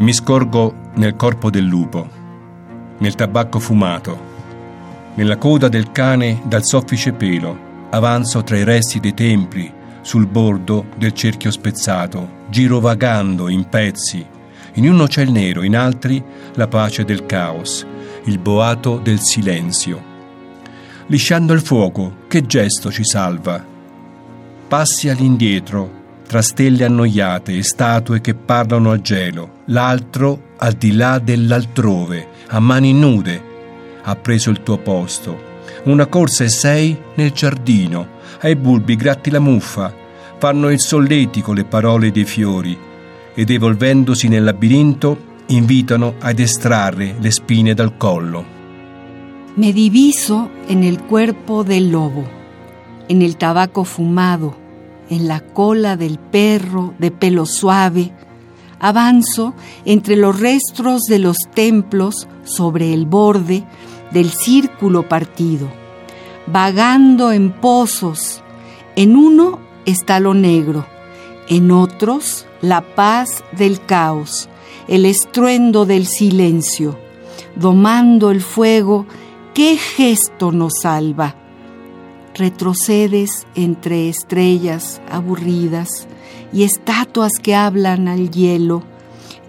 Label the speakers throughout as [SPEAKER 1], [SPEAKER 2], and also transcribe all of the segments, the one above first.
[SPEAKER 1] Mi scorgo nel corpo del lupo, nel tabacco fumato, nella coda del cane dal soffice pelo, avanzo tra i resti dei templi, sul bordo del cerchio spezzato, girovagando in pezzi, in uno c'è il nero, in altri la pace del caos, il boato del silenzio. Lisciando il fuoco, che gesto ci salva? Passi all'indietro, tra stelle annoiate e statue che parlano al gelo, l'altro al di là dell'altrove, a mani nude, ha preso il tuo posto. Una corsa e sei nel giardino, ai bulbi gratti la muffa, fanno il solletico le parole dei fiori, ed evolvendosi nel labirinto invitano ad estrarre le spine dal collo.
[SPEAKER 2] Me diviso en el cuerpo del lobo, en el tabaco fumado, en la cola del perro de pelo suave, avanzo entre los restos de los templos sobre el borde del círculo partido, vagando en pozos. En uno está lo negro, en otros la paz del caos, el estruendo del silencio. Domando el fuego, ¿qué gesto nos salva? Retrocedes entre estrellas aburridas y estatuas que hablan al hielo.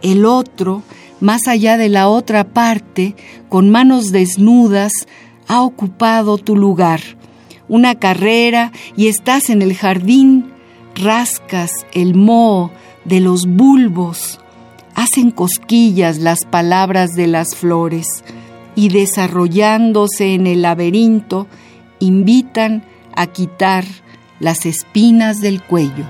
[SPEAKER 2] El otro, más allá de la otra parte, con manos desnudas, ha ocupado tu lugar. Una carrera y estás en el jardín, rascas el moho de los bulbos, hacen cosquillas las palabras de las flores y desarrollándose en el laberinto, invitan a quitar las espinas del cuello.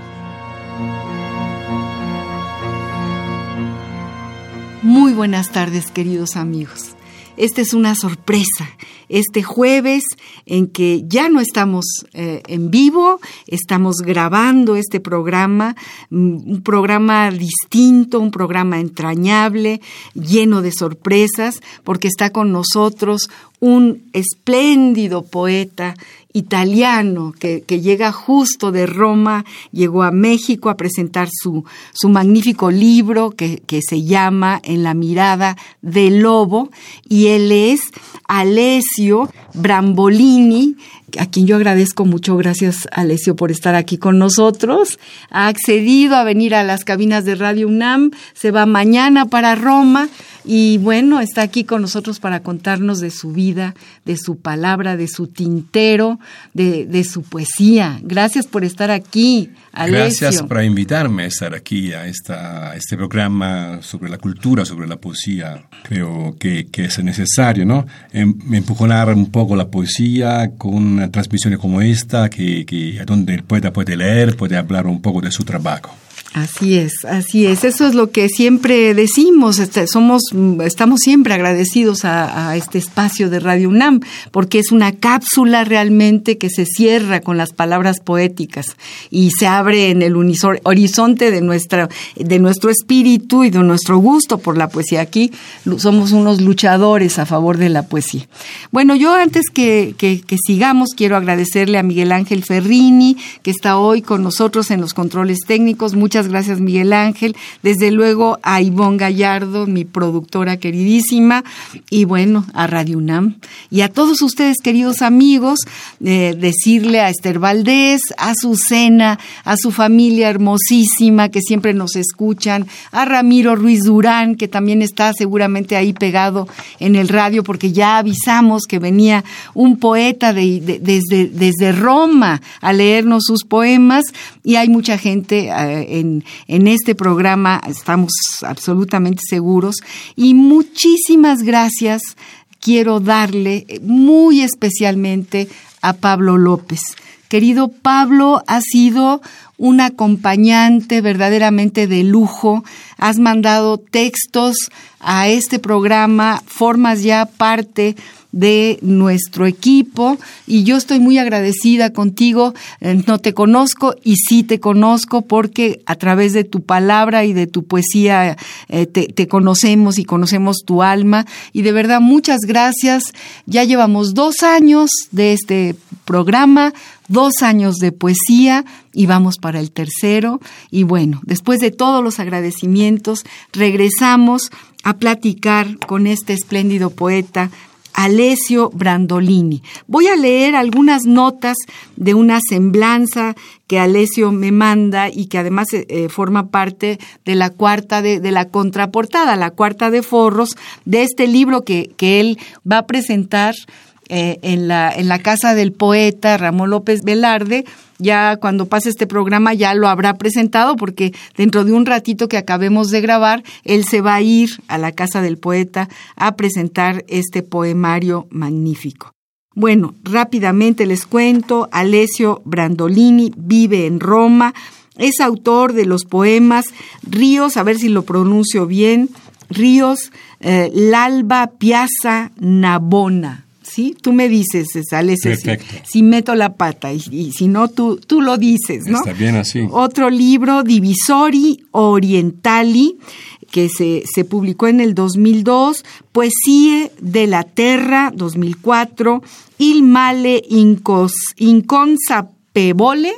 [SPEAKER 2] Muy buenas tardes, queridos amigos. Esta es una sorpresa. Este jueves en que ya no estamos eh, en vivo, estamos grabando este programa, mm, un programa distinto, un programa entrañable, lleno de sorpresas, porque está con nosotros un espléndido poeta italiano que, llega justo de Roma, llegó a México a presentar su, su magnífico libro que, que, se llama En la mirada del lobo y él es Alessio Brambolini, a quien yo agradezco mucho, gracias Alessio por estar aquí con nosotros. Ha accedido a venir a las cabinas de Radio UNAM, se va mañana para Roma y bueno, está aquí con nosotros para contarnos de su vida, de su palabra, de su tintero, de, su poesía. Gracias por estar aquí, Alessio.
[SPEAKER 1] Gracias por invitarme a estar aquí a, esta, este programa sobre la cultura, sobre la poesía. Creo que, que es necesario, ¿no? Em, empujonar un poco la poesía con transmisiones como esta, que, que donde el poeta puede leer, puede hablar un poco de su trabajo.
[SPEAKER 2] Así es, así es. Eso es lo que siempre decimos. Este, somos, estamos siempre agradecidos a, este espacio de Radio UNAM, porque es una cápsula realmente que se cierra con las palabras poéticas y se abre en el horizonte de nuestra, de nuestro espíritu y de nuestro gusto por la poesía. Aquí somos unos luchadores a favor de la poesía. Bueno, yo antes que, que sigamos quiero agradecerle a Miguel Ángel Ferrini, que está hoy con nosotros en los controles técnicos. Muchas gracias, Miguel Ángel. Desde luego a Ivonne Gallardo, mi productora queridísima, y bueno, a Radio UNAM. Y a todos ustedes, queridos amigos, eh, decirle a Esther Valdés, a Susana, a su familia hermosísima que siempre nos escuchan, a Ramiro Ruiz Durán, que también está seguramente ahí pegado en el radio, porque ya avisamos que venía un poeta desde, desde Roma a leernos sus poemas, y hay mucha gente eh, en en, este programa, estamos absolutamente seguros. Y muchísimas gracias quiero darle muy especialmente a Pablo López. Querido Pablo, ha sido un acompañante verdaderamente de lujo. Has mandado textos a este programa, formas ya parte de nuestro equipo y yo estoy muy agradecida contigo. Eh, no te conozco y sí te conozco porque a través de tu palabra y de tu poesía eh, te, te, conocemos y conocemos tu alma y de verdad muchas gracias. Ya llevamos dos años de este programa, dos años de poesía y vamos para el tercero. Y bueno, después de todos los agradecimientos, regresamos a platicar con este espléndido poeta Alessio Brandolini. Voy a leer algunas notas de una semblanza que Alessio me manda y que además eh, eh, forma parte de la cuarta de, de, la contraportada, la cuarta de forros de este libro que, que él va a presentar eh, en, la, en la casa del poeta Ramón López Velarde. Ya cuando pase este programa ya lo habrá presentado porque dentro de un ratito que acabemos de grabar, él se va a ir a la casa del poeta a presentar este poemario magnífico. Bueno, rápidamente les cuento, Alessio Brandolini vive en Roma, es autor de los poemas Ríos, a ver si lo pronuncio bien, Ríos, eh, L'Alba Piazza Navona. ¿Sí? Tú me dices, sale si, si, meto la pata y, si no, tú, tú lo dices, ¿no?
[SPEAKER 1] Está bien así.
[SPEAKER 2] Otro libro, Divisori Orientali, que se, se publicó en el 2002, Poesie de la Terra, 2004, Il Male Inconsapevole,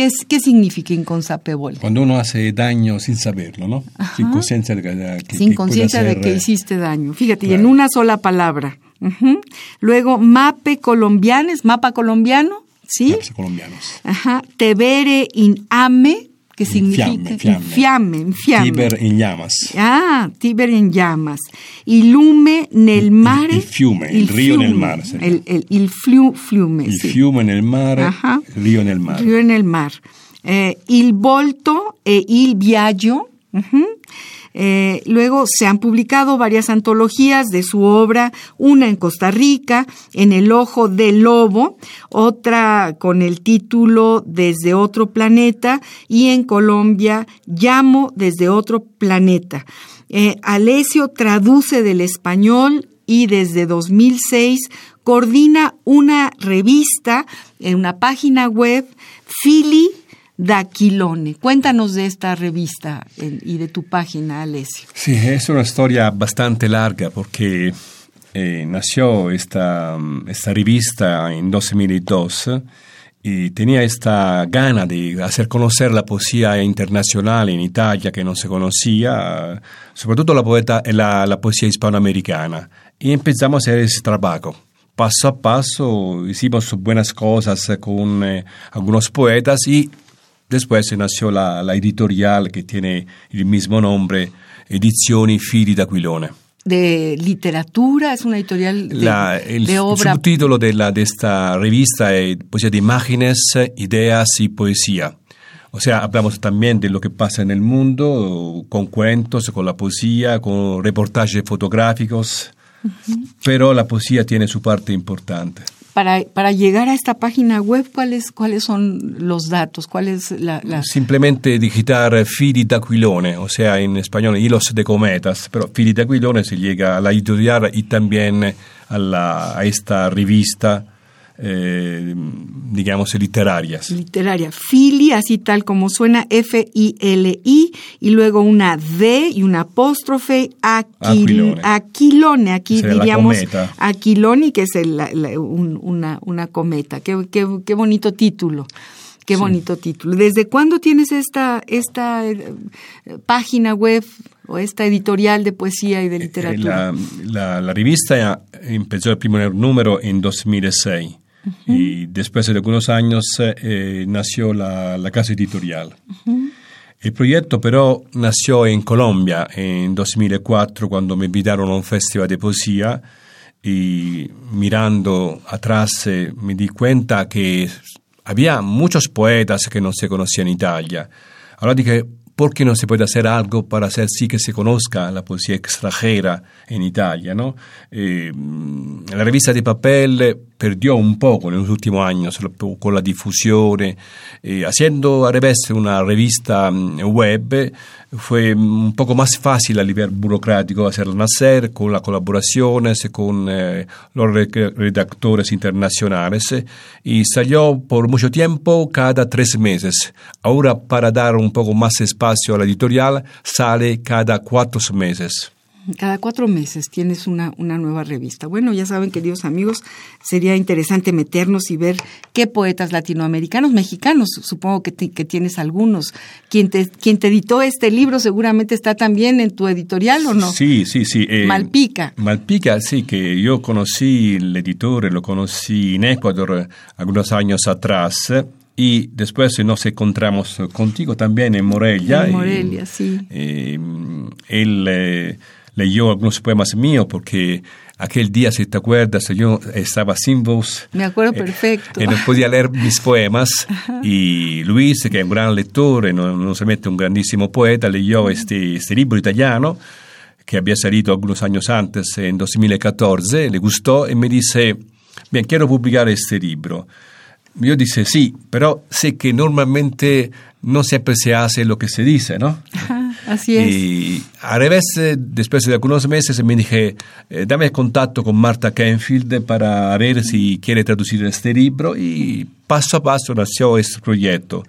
[SPEAKER 2] ¿Qué, es, ¿Qué, significa inconsapevole?
[SPEAKER 1] Cuando uno hace daño sin saberlo, ¿no?
[SPEAKER 2] Ajá.
[SPEAKER 1] Sin conciencia de que,
[SPEAKER 2] Sin conciencia de que hiciste daño. Fíjate, claro. y en una sola palabra. Uh -huh. Luego, mape colombianes, mapa colombiano, ¿sí?
[SPEAKER 1] Mapas colombianos.
[SPEAKER 2] Ajá. Tevere in ame, que significa
[SPEAKER 1] infiamme,
[SPEAKER 2] infiamme.
[SPEAKER 1] Tiber in llamas.
[SPEAKER 2] Ah, Tiber in llamas. Y lume nel mare.
[SPEAKER 1] Il, fiume, il, río
[SPEAKER 2] fiume,
[SPEAKER 1] nel mare. Sería.
[SPEAKER 2] El, el, il flu, fiume.
[SPEAKER 1] Il
[SPEAKER 2] sì.
[SPEAKER 1] fiume nel mare,
[SPEAKER 2] Ajá.
[SPEAKER 1] il río nel mare.
[SPEAKER 2] Río nel mar. Eh, il volto e il viaggio. Uh -huh. Eh, luego se han publicado varias antologías de su obra, una en Costa Rica, en El Ojo del Lobo, otra con el título Desde otro planeta y en Colombia Llamo desde otro planeta. Eh, Alessio traduce del español y desde 2006 coordina una revista en una página web, Philly Daquilone. Cuéntanos de esta revista y de tu página, Alessio.
[SPEAKER 1] Sí, es una historia bastante larga porque eh, nació esta, esta, revista en 2002 y tenía esta gana de hacer conocer la poesía internacional en Italia que no se conocía, sobre todo la, poeta, la, la poesía hispanoamericana. Y empezamos a hacer ese trabajo paso a paso hicimos buenas cosas con eh, algunos poetas y Después nació la, la, editorial que tiene el mismo nombre, Edizioni Fili d'Aquilone.
[SPEAKER 2] De literatura, es una editorial de,
[SPEAKER 1] la, el,
[SPEAKER 2] de obra.
[SPEAKER 1] El subtítulo de, la, de esta revista es Poesía de Imágenes, Ideas y Poesía. O sea, hablamos también de lo que pasa en el mundo, con cuentos, con la poesía, con reportajes fotográficos, uh -huh. pero la poesía tiene su parte importante
[SPEAKER 2] para, para llegar a esta página web, ¿cuáles, cuáles son los datos? ¿Cuál es la.
[SPEAKER 1] Simplemente digitar Fili d'Aquilone, o sea, en español, hilos de cometas, pero Fili d'Aquilone se llega a la editorial y también a, la, a esta revista. Eh, digamos, literarias.
[SPEAKER 2] Literaria. Fili, así tal como suena, F-I-L-I, y luego una D y una apóstrofe, aquil, aquilone. aquilone. Aquí diríamos aquiloni, que es el, la, la, un, una, una cometa. Qué, qué, qué bonito título. Qué sí. bonito título. ¿Desde cuándo tienes esta, esta eh, página web o esta editorial de poesía y de literatura?
[SPEAKER 1] La, la, la revista empezó el primer número en 2006. Uh -huh. Y después de algunos años eh, nació la, la, casa editorial. Uh -huh. El proyecto pero nació en Colombia en 2004 cuando me invitaron a un festival de poesía y mirando atrás eh, me di cuenta que había muchos poetas que no se conocían en Italia. Ahora dije, ¿por qué no se puede hacer algo para hacer sí que se conozca la poesía extranjera en Italia? ¿no? Eh, la revista de papel perdió un poco en los últimos con la difusión. Eh, haciendo una revista mm, web fue un poco más fácil a nivel burocrático hacerla nacer con las colaboraciones con eh, los redactores internacionales y salió por mucho tiempo cada tres meses. Ahora para dar un poco más espacio a la editorial sale cada cuatro meses.
[SPEAKER 2] Cada cuatro meses tienes una, una nueva revista. Bueno, ya saben, queridos amigos, sería interesante meternos y ver qué poetas latinoamericanos, mexicanos, supongo que, que tienes algunos. Quien te, quien te editó este libro seguramente está también en tu editorial, ¿o no?
[SPEAKER 1] Sí, sí, sí.
[SPEAKER 2] Eh, Malpica.
[SPEAKER 1] Malpica, sí, que yo conocí el editor, lo conocí en Ecuador algunos años atrás y después nos encontramos contigo también en Morelia.
[SPEAKER 2] En Morelia, sí.
[SPEAKER 1] Eh, él eh, leyó algunos poemas míos porque aquel día, si te acuerdas, yo estaba sin voz.
[SPEAKER 2] Me acuerdo eh, perfecto.
[SPEAKER 1] y no podía leer mis poemas. Y Luis, que es un gran lector, no, no solamente un grandísimo poeta, leyó este, este libro italiano que había salido algunos años antes, en 2014, le gustó y me dice, bien, quiero publicar este libro. Yo dije, sí, pero sé que normalmente no siempre se hace lo que se dice, ¿no?
[SPEAKER 2] así es.
[SPEAKER 1] Y a revés, después de algunos meses me dije, eh, dame contacto con Marta Kenfield para ver si quiere traducir este libro y paso a paso nació este proyecto.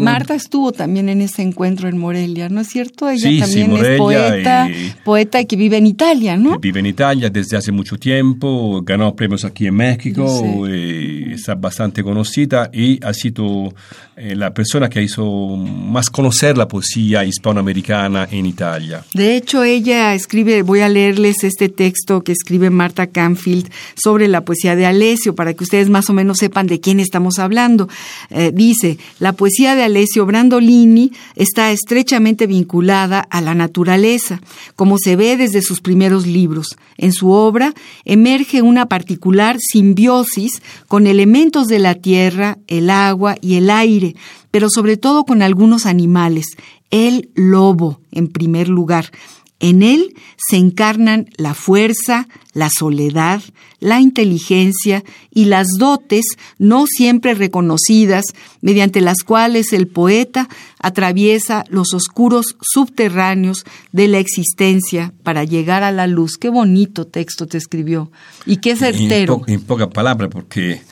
[SPEAKER 2] Marta estuvo también en ese encuentro en Morelia, ¿no es cierto? Ella también es poeta, y, poeta que vive en Italia, ¿no?
[SPEAKER 1] vive en Italia desde hace mucho tiempo, ganó premios aquí en México, y está bastante conocida y ha sido eh, la persona que hizo más conocer la poesía hispanoamericana en Italia.
[SPEAKER 2] De hecho, ella escribe, voy a leerles este texto que escribe Marta Canfield sobre la poesía de Alessio para que ustedes más o menos sepan de quién estamos hablando. Eh, dice, la poesía de Alessio Brandolini está estrechamente vinculada a la naturaleza, como se ve desde sus primeros libros. En su obra emerge una particular simbiosis con elementos de la tierra, el agua y el aire, pero sobre todo con algunos animales. El lobo, en primer lugar, en él se encarnan la fuerza, la soledad, la inteligencia y las dotes no siempre reconocidas mediante las cuales el poeta atraviesa los oscuros subterráneos de la existencia para llegar a la luz. Qué bonito texto te escribió y qué certero.
[SPEAKER 1] En, pocas palabras, porque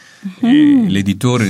[SPEAKER 1] eh, el editor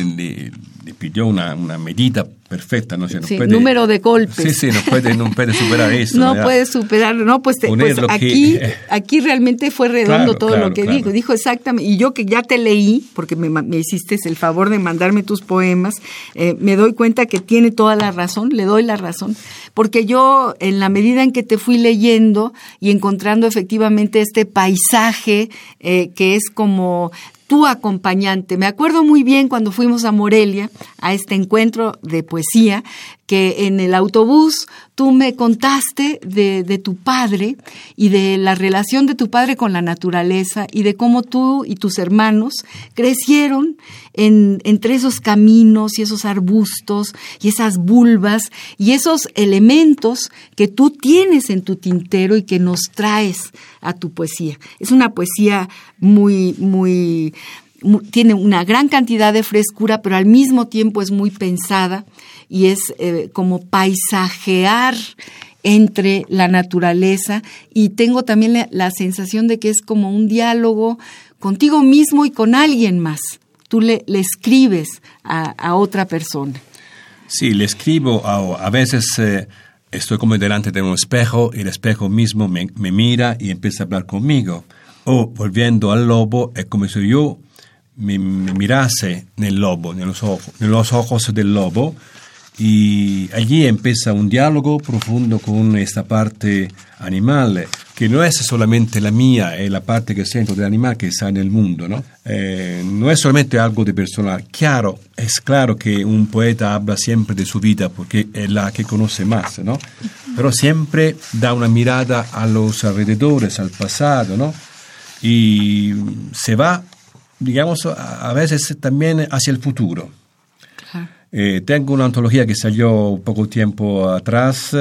[SPEAKER 1] pidió una, una medida perfecta, ¿no?
[SPEAKER 2] número de golpes.
[SPEAKER 1] Sí, sí, no puede, no puede superar eso.
[SPEAKER 2] no puede superar, no, pues, pues aquí, aquí realmente fue redondo todo lo que dijo. Dijo exactamente, y yo que ya te leí, porque me, me hiciste el favor de mandarme tus poemas, eh, me doy cuenta que tiene toda la razón, le doy la razón, porque yo en la medida en que te fui leyendo y encontrando efectivamente este paisaje eh, que es como tu acompañante. Me acuerdo muy bien cuando fuimos a Morelia a este encuentro de poesía, que en el autobús tú me contaste de, de, tu padre y de la relación de tu padre con la naturaleza y de cómo tú y tus hermanos crecieron en, entre esos caminos y esos arbustos y esas vulvas y esos elementos que tú tienes en tu tintero y que nos traes a tu poesía. Es una poesía muy, muy, tiene una gran cantidad de frescura, pero al mismo tiempo es muy pensada y es eh, como paisajear entre la naturaleza y tengo también la, sensación de que es como un diálogo contigo mismo y con alguien más. Tú le, le escribes a, otra persona.
[SPEAKER 1] Sí, le escribo, a, a veces eh, estoy como delante de un espejo y el espejo mismo me, me, mira y empieza a hablar conmigo. O volviendo al lobo, es como si yo me, me mirase nel lobo, los ojos, los ojos del lobo y allí empieza un diálogo profundo con esta parte animal, que no es solamente la mía, es la parte que siento del animal que está en el mundo, ¿no? Eh, no es solamente algo de personal. Claro, es claro que un poeta habla siempre de su vida porque es la que conoce más, ¿no? Pero siempre da una mirada a los alrededores, al pasado, ¿no? Y se va, digamos, a veces también hacia el futuro. Eh, tengo una antología que salió poco tiempo atrás,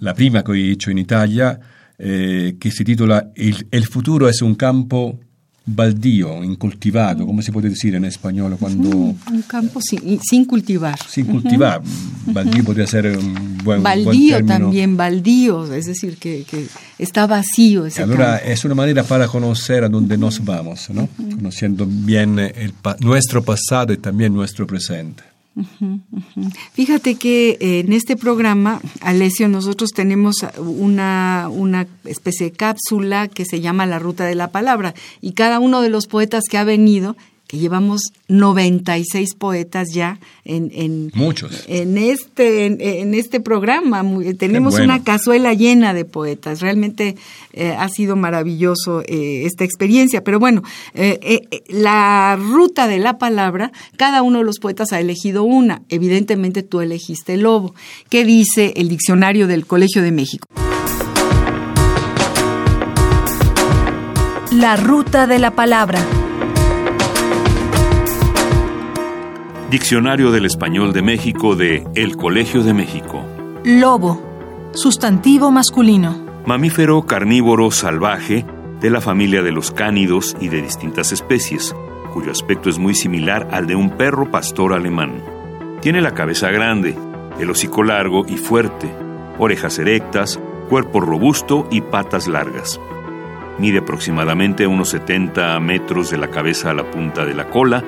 [SPEAKER 1] la prima que he hecho en Italia, eh, que se titula el, el futuro es un campo baldío, incultivado, ¿cómo se puede decir en español cuando...
[SPEAKER 2] Un campo sin, sin cultivar.
[SPEAKER 1] Sin cultivar. Baldío podría ser un buen
[SPEAKER 2] Baldío
[SPEAKER 1] buen
[SPEAKER 2] también, baldío, es decir, que, que está vacío ese
[SPEAKER 1] Allora
[SPEAKER 2] campo.
[SPEAKER 1] es una manera para conocer a dónde nos vamos, ¿no? Conociendo bien el nuestro pasado y también nuestro presente.
[SPEAKER 2] Fíjate que eh, en este programa, Alessio, nosotros tenemos una, una especie de cápsula que se llama La Ruta de la Palabra y cada uno de los poetas que ha venido, que llevamos 96 poetas ya en, en,
[SPEAKER 1] Muchos.
[SPEAKER 2] en este en, en este programa Muy- tenemos
[SPEAKER 1] bueno.
[SPEAKER 2] una cazuela llena de poetas realmente eh, ha sido maravilloso eh, esta experiencia pero bueno eh, eh, eh, la ruta de la palabra cada uno de los poetas ha elegido una evidentemente tú elegiste lobo qué dice el diccionario del Colegio de México
[SPEAKER 3] La ruta de la palabra.
[SPEAKER 4] Diccionario del Español de México de El Colegio de México.
[SPEAKER 3] Lobo. Sustantivo masculino.
[SPEAKER 4] Mamífero carnívoro salvaje de la familia de los cánidos y de distintas especies, cuyo aspecto es muy similar al de un perro pastor alemán. Tiene la cabeza grande, el hocico largo y fuerte, orejas erectas, cuerpo robusto y patas largas. Mide aproximadamente unos 70 metros de la cabeza a la punta de la cola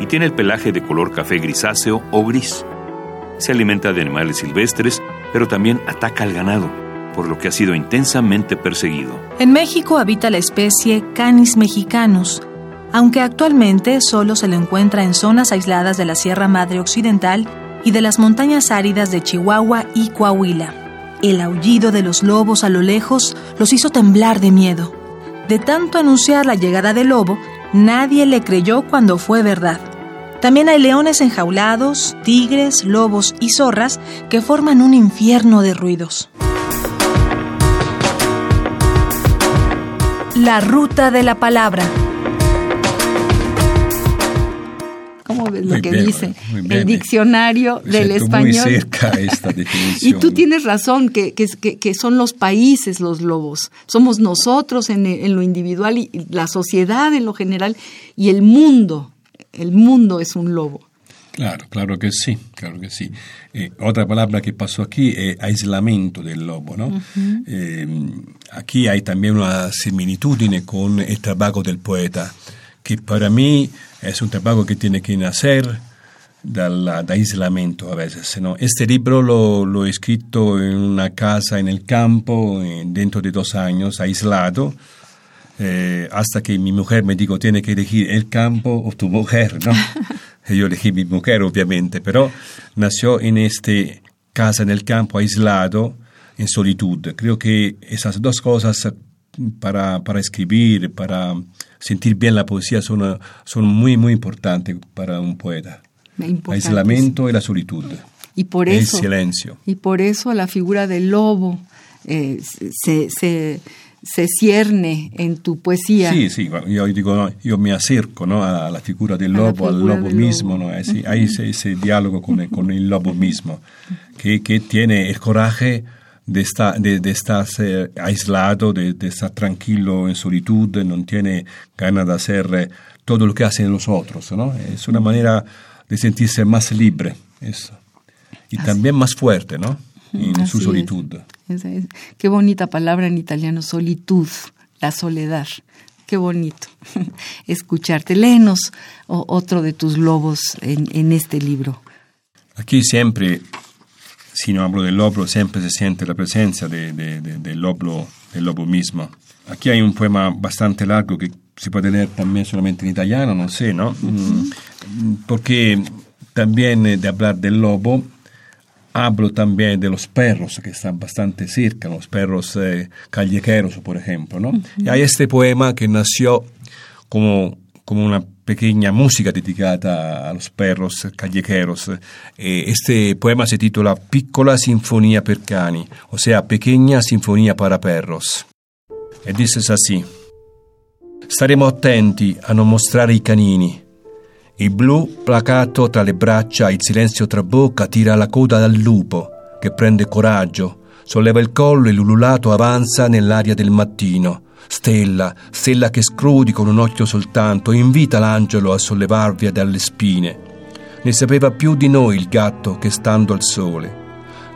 [SPEAKER 4] y tiene el pelaje de color café grisáceo o gris. Se alimenta de animales silvestres, pero también ataca al ganado, por lo que ha sido intensamente perseguido.
[SPEAKER 3] En México habita la especie Canis mexicanus, aunque actualmente solo se lo encuentra en zonas aisladas de la Sierra Madre Occidental y de las montañas áridas de Chihuahua y Coahuila. El aullido de los lobos a lo lejos los hizo temblar de miedo. De tanto anunciar la llegada del lobo, nadie le creyó cuando fue verdad. También hay leones enjaulados, tigres, lobos y zorras que forman un infierno de ruidos. La ruta de la palabra.
[SPEAKER 2] ¿Cómo ves lo
[SPEAKER 1] Muy
[SPEAKER 2] que
[SPEAKER 1] bien,
[SPEAKER 2] dice el diccionario del
[SPEAKER 1] siento
[SPEAKER 2] español?
[SPEAKER 1] muy cerca esta
[SPEAKER 2] Y
[SPEAKER 1] definición.
[SPEAKER 2] tú tienes razón, que, que, que- son los países los lobos. Somos nosotros en, en lo individual y y la sociedad en lo general y el mundo. El mundo es un lobo.
[SPEAKER 1] Claro, claro que sí, claro que sí. Eh, otra palabra que pasó aquí es aislamiento del lobo, ¿no? Eh, aquí hay también una similitudine con el trabajo del poeta, que para mí es un trabajo que tiene que nacer da aislamiento a veces, ¿no? Este libro lo, lo he escrito en una casa en el campo, eh, dentro de dos años, aislado, eh, hasta que mi mujer me dijo, tiene que elegir el campo o tu mujer, ¿no? Yo elegí mi mujer, obviamente, pero nació en este casa en el campo, aislado, en solitud. Creo que esas dos cosas para, para escribir, para sentir bien la poesía, son, son muy, muy importantes para un poeta. El
[SPEAKER 2] Importantes.
[SPEAKER 1] aislamiento y la solitud.
[SPEAKER 2] Y por
[SPEAKER 1] El
[SPEAKER 2] eso,
[SPEAKER 1] silencio.
[SPEAKER 2] y por eso la figura del lobo eh, se, se, se cierne en tu poesía.
[SPEAKER 1] Sí, sí, yo digo, no, yo me acerco ¿no? a la figura del lobo, al lobo
[SPEAKER 2] del
[SPEAKER 1] mismo,
[SPEAKER 2] lobo.
[SPEAKER 1] ¿no? Así, hay ese, ese diálogo con el, con el lobo mismo, que, que tiene el coraje de estar, de, de estar eh, aislado, de, de estar tranquilo en solitud, no tiene ganas de hacer eh, todo lo que hacen los otros, ¿no? Es una manera de sentirse más libre, eso. Y también más fuerte, ¿no? En
[SPEAKER 2] Así
[SPEAKER 1] su
[SPEAKER 2] es. Esa es- Qué bonita palabra en italiano, solitud, la soledad. Qué bonito escucharte. Léenos otro de tus lobos en, en este libro.
[SPEAKER 1] Aquí siempre, si no hablo del lobo, siempre se siente la presencia de- de- de- del, lobo, del lobo mismo. Aquí hay un poema bastante largo que se puede leer también solamente en italiano, no sé, ¿no? Mm, Porque también eh, de hablar del lobo, hablo también de los perros que están bastante cerca, los perros eh, callejeros, por ejemplo, ¿no? Y hay este poema que nació como, como una pequeña música dedicata a los perros callejeros. Eh, este poema se titula Piccola Sinfonía per Cani, o sea, Pequeña Sinfonía para Perros. E dice así, staremo attenti a non mostrare i canini, Il blu, placato tra le braccia, il silenzio tra bocca, tira la coda dal lupo, che prende coraggio, solleva il collo e l'ululato avanza nell'aria del mattino. Stella, stella che scrudi con un occhio soltanto, invita l'angelo a sollevarvi dalle spine. Ne sapeva più di noi il gatto che stando al sole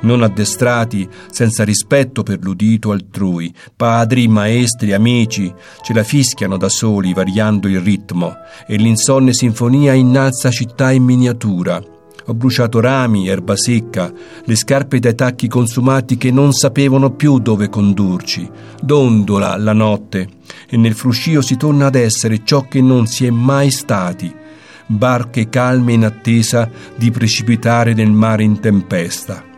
[SPEAKER 1] non addestrati, senza rispetto per l'udito altrui, padri, maestri, amici, ce la fischiano da soli variando il ritmo e l'insonne sinfonia innalza città in miniatura. Ho bruciato rami, erba secca, le scarpe dai tacchi consumati che non sapevano più dove condurci. Dondola la notte e nel fruscio si torna ad essere ciò che non si è mai stati. Barche calme in attesa di precipitare nel mare in tempesta.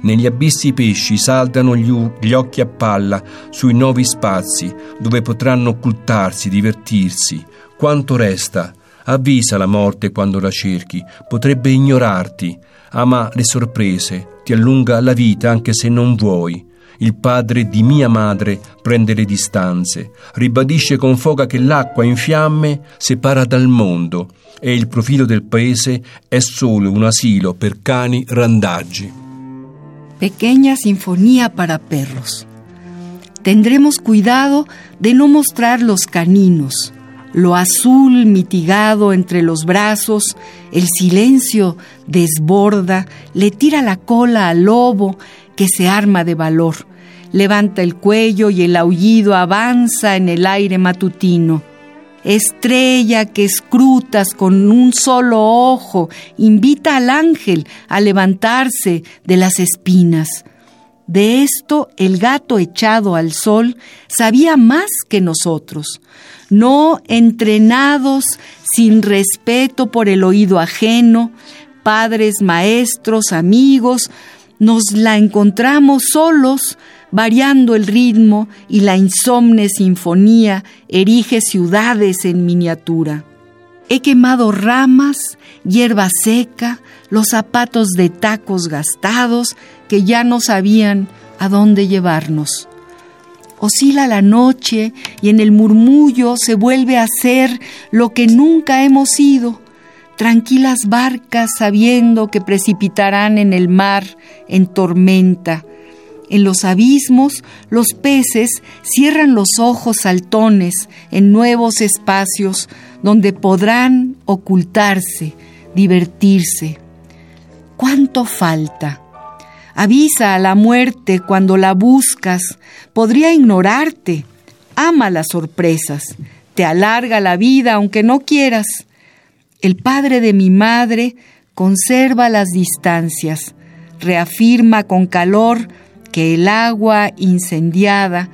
[SPEAKER 1] Negli abissi pesci saldano gli, u- gli occhi a palla sui nuovi spazi dove potranno occultarsi, divertirsi. Quanto resta? Avvisa la morte quando la cerchi, potrebbe ignorarti, ama le sorprese, ti allunga la vita anche se non vuoi. Il padre di mia madre prende le distanze, ribadisce con foga che l'acqua in fiamme separa dal mondo e il profilo del paese è solo un asilo per cani randaggi.
[SPEAKER 2] Pequeña Sinfonía para Perros. Tendremos cuidado de no mostrar los caninos, lo azul mitigado entre los brazos, el silencio desborda, le tira la cola al lobo que se arma de valor, levanta el cuello y el aullido avanza en el aire matutino estrella que escrutas con un solo ojo, invita al ángel a levantarse de las espinas. De esto el gato echado al sol sabía más que nosotros. No entrenados, sin respeto por el oído ajeno, padres, maestros, amigos, nos la encontramos solos, variando el ritmo y la insomne sinfonía erige ciudades en miniatura. He quemado ramas, hierba seca, los zapatos de tacos gastados que ya no sabían a dónde llevarnos. Oscila la noche y en el murmullo se vuelve a ser lo que nunca hemos sido, tranquilas barcas sabiendo que precipitarán en el mar en tormenta, en los abismos, los peces cierran los ojos saltones en nuevos espacios donde podrán ocultarse, divertirse. ¿Cuánto falta? Avisa a la muerte cuando la buscas. Podría ignorarte. Ama las sorpresas. Te alarga la vida aunque no quieras. El padre de mi madre conserva las distancias. Reafirma con calor que el agua incendiada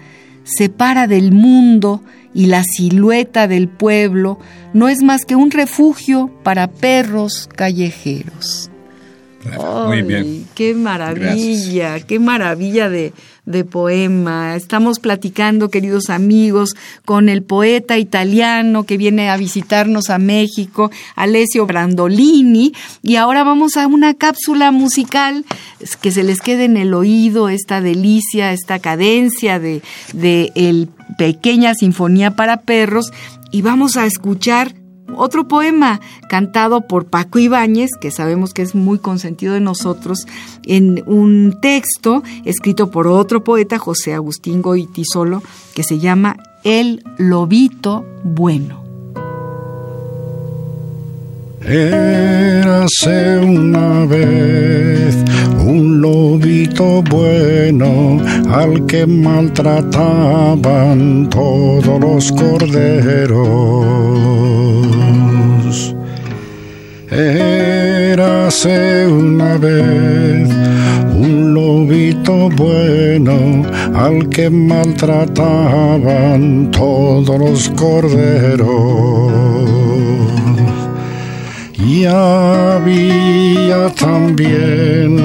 [SPEAKER 2] separa del mundo y la silueta del pueblo no es más que un refugio para perros callejeros.
[SPEAKER 1] Muy bien.
[SPEAKER 2] Qué maravilla, qué maravilla de, de poema. Estamos platicando, queridos amigos, con el poeta italiano que viene a visitarnos a México, Alessio Brandolini, y ahora vamos a una cápsula musical que se les quede en el oído esta delicia, esta cadencia de, de el pequeña sinfonía para perros, y vamos a escuchar otro poema cantado por Paco Ibáñez, que sabemos que es muy consentido de nosotros, en un texto escrito por otro poeta, José Agustín Goitisolo, que se llama El Lobito Bueno.
[SPEAKER 5] Érase una vez un lobito bueno al que maltrataban todos los corderos. Érase una vez un lobito bueno al que maltrataban todos los corderos y había también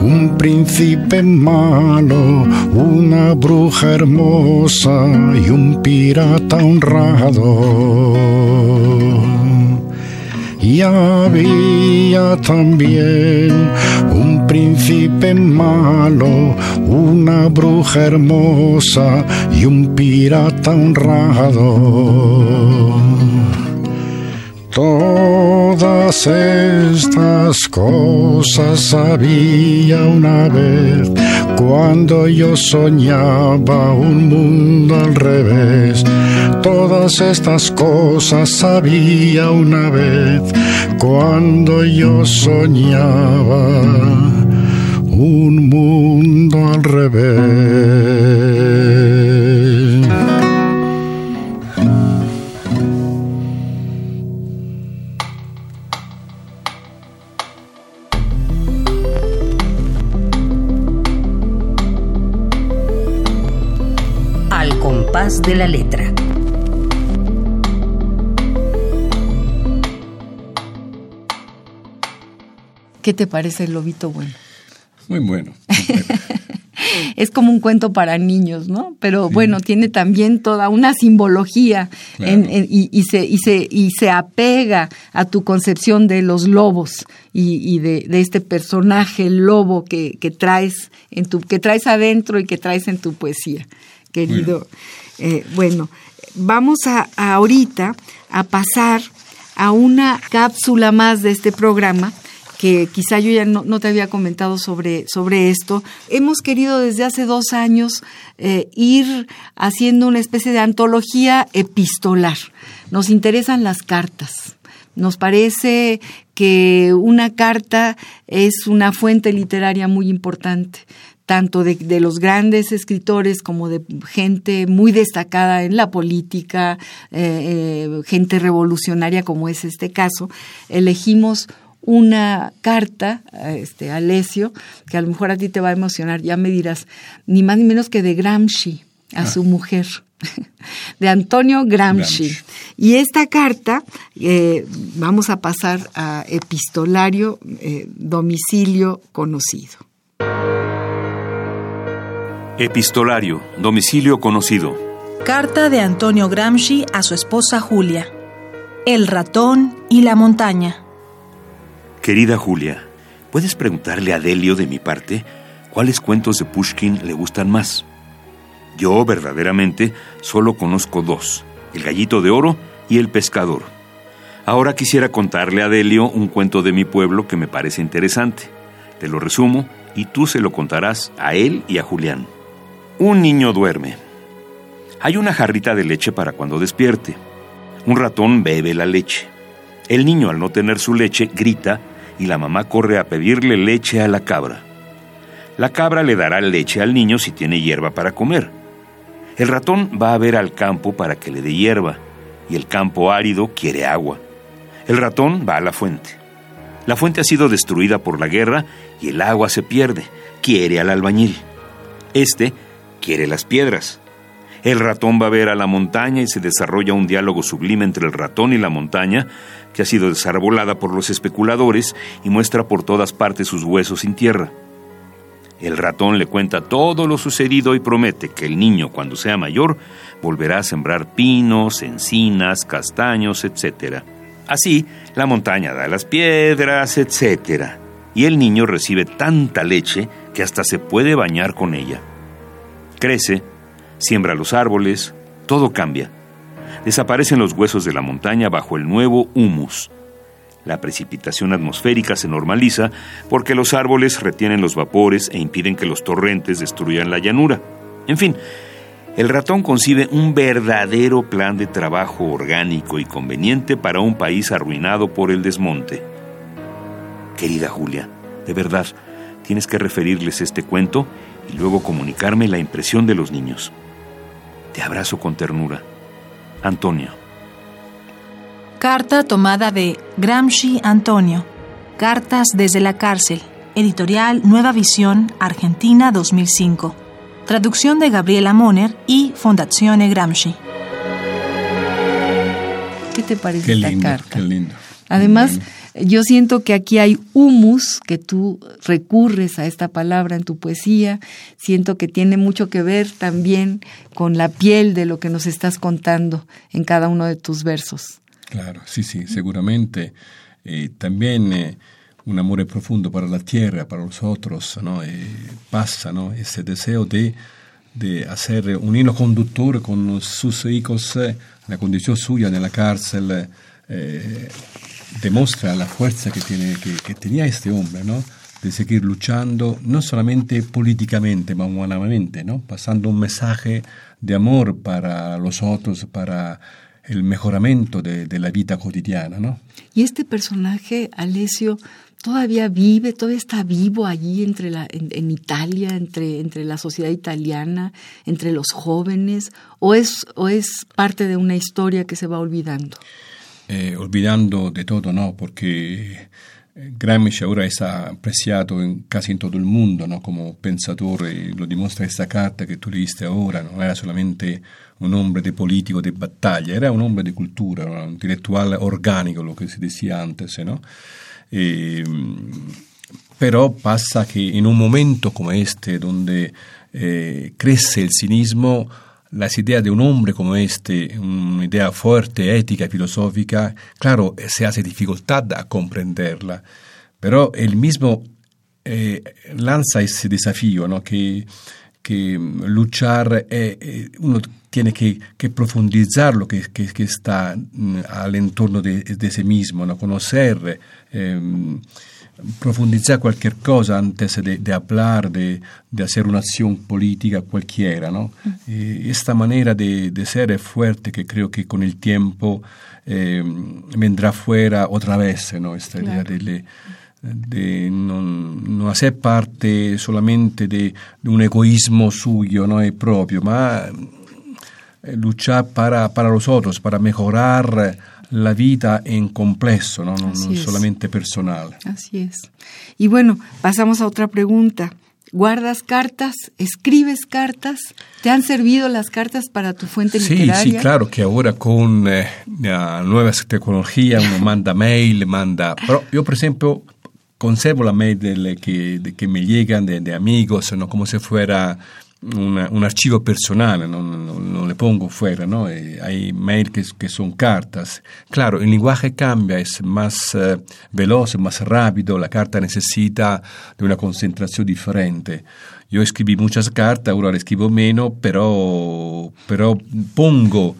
[SPEAKER 5] un príncipe malo, una bruja hermosa y un pirata honrado. Y había también un príncipe malo, una bruja hermosa y un pirata honrado Todas estas cosas sabía una vez cuando yo soñaba un mundo al revés. Todas estas cosas sabía una vez cuando yo soñaba un mundo al revés.
[SPEAKER 6] De la letra.
[SPEAKER 2] ¿Qué te parece el lobito bueno?
[SPEAKER 1] Muy bueno.
[SPEAKER 2] es como un cuento para niños, ¿no? Pero bueno, tiene también toda una simbología y, se, y, se, y se apega a tu concepción de los lobos y, de, este personaje lobo que, que, traes en tu, que traes adentro y que traes en tu poesía, querido. Eh, bueno, vamos a, ahorita a pasar a una cápsula más de este programa que quizá yo ya no, te había comentado sobre, sobre, esto. Hemos querido desde hace dos años eh, ir haciendo una especie de antología epistolar. Nos interesan las cartas. Nos parece que una carta es una fuente literaria muy importante tanto de, los grandes escritores como de gente muy destacada en la política, eh, eh, gente revolucionaria como es este caso, elegimos una carta este, a que a lo mejor a ti te va a emocionar, ya me dirás, ni más ni menos que de Gramsci, a ah. su mujer, de Antonio Gramsci. Y esta carta eh, vamos a pasar a epistolario domicilio conocido.
[SPEAKER 4] Epistolario, domicilio conocido.
[SPEAKER 3] Carta de Antonio Gramsci a su esposa Julia. El ratón y la montaña.
[SPEAKER 4] Querida Julia, ¿puedes preguntarle a Delio de mi parte cuáles cuentos de Pushkin le gustan más? Yo verdaderamente solo conozco dos, El gallito de oro y El pescador. Ahora quisiera contarle a Delio un cuento de mi pueblo que me parece interesante. Te lo resumo y tú se lo contarás a él y a Julián. Un niño duerme. Hay una jarrita de leche para cuando despierte. Un ratón bebe la leche. El niño, al no tener su leche, grita y la mamá corre a pedirle leche a la cabra. La cabra le dará leche al niño si tiene hierba para comer. El ratón va a ver al campo para que le dé hierba y el campo árido quiere agua. El ratón va a la fuente. La fuente ha sido destruida por la guerra y el agua se pierde. Quiere al albañil. Este quiere las piedras. El ratón va a ver a la montaña y se desarrolla un diálogo sublime entre el ratón y la montaña, que ha sido desarbolada por los especuladores y muestra por todas partes sus huesos sin tierra. El ratón le cuenta todo lo sucedido y promete que el niño, cuando sea mayor, volverá a sembrar pinos, encinas, castaños, etc. Así, la montaña da las piedras, etc. Y el niño recibe tanta leche que hasta se puede bañar con ella. Crece, siembra los árboles, todo cambia. Desaparecen los huesos de la montaña bajo el nuevo humus. La precipitación atmosférica se normaliza porque los árboles retienen los vapores e impiden que los torrentes destruyan la llanura. En fin, el ratón concibe un verdadero plan de trabajo orgánico y conveniente para un país arruinado por el desmonte. Querida Julia, de verdad, tienes que referirles este cuento y luego comunicarme la impresión de los niños. Te abrazo con ternura. Antonio.
[SPEAKER 3] Carta tomada de Gramsci Antonio. Cartas desde la cárcel. Editorial Nueva Visión, Argentina 2005. Traducción de Gabriela Moner y Fondazione Gramsci.
[SPEAKER 2] ¿Qué te parece
[SPEAKER 1] esta
[SPEAKER 2] carta?
[SPEAKER 1] Qué lindo.
[SPEAKER 2] Además, yo siento que aquí hay humus, que tú recurres a esta palabra en tu poesía, siento que tiene mucho que ver también con la piel de lo que nos estás contando en cada uno de tus versos.
[SPEAKER 1] Claro, sí, sí, seguramente. Eh, también eh, un amor profundo para la tierra, para los otros, ¿no? Eh, pasa, ¿no? Ese deseo de, de hacer un hilo conductor con sus hijos, la condición suya en la cárcel, demuestra la fuerza que, tiene, que, que, tenía este hombre, ¿no? De seguir luchando, no solamente políticamente, sino humanamente, ¿no? Pasando un mensaje de amor para los otros, para el mejoramiento de, de la vida cotidiana, ¿no?
[SPEAKER 2] Y este personaje, Alessio, todavía vive, todavía está vivo allí entre la, en, en, Italia, entre, entre la sociedad italiana, entre los jóvenes, o es, o es parte de una historia que se va olvidando?
[SPEAKER 1] Eh, olvidando de todo, no, porque Gramsci ahora es apreciado en, casi en todo el mundo ¿no? como pensador, y lo demuestra esta carta que tú leíste ahora, no era solamente un hombre de político de batalla, era un hombre de cultura, un intelectual orgánico, lo que se decía antes, ¿no? Eh, pero pasa que en un momento como este, donde eh, crece el cinismo, las ideas de un hombre como este, una idea fuerte, ética, filosófica, claro, se hace dificultad a comprenderla, pero él mismo eh, lanza ese desafío, ¿no? que, que luchar, eh, uno tiene que, que, profundizar lo que, que, que está mm, al entorno de, de, sí mismo, ¿no? conocer. Eh, profundizar cualquier cosa antes de, de hablar, de, de, hacer una acción política cualquiera. ¿no? Mm. esta manera de, de, ser es fuerte que creo que con el tiempo eh, vendrá fuera otra vez, ¿no? esta claro. idea de, de no, no, hacer parte solamente de, un egoísmo suyo ¿no? y propio, ma luchar para, para los otros, para mejorar la vida en complejo, no, no, no solamente personal.
[SPEAKER 2] Así es. Y bueno, pasamos a otra pregunta. ¿Guardas cartas? ¿Escribes cartas? ¿Te han servido las cartas para tu fuente
[SPEAKER 1] sí,
[SPEAKER 2] literaria?
[SPEAKER 1] Sí, claro, que ahora con eh, nuevas tecnologías uno manda mail, manda... Pero yo, por ejemplo, conservo la mail de, que, de, que me llegan de, de amigos, ¿no? como si fuera una, un archivo personal, no, no, no, le pongo fuera, ¿no? Eh, hay mail que, que, son cartas. Claro, el lenguaje cambia, es más eh, veloz, más rápido, la carta necesita de una concentración diferente. Yo escribí muchas cartas, ahora le escribo menos, pero, pero pongo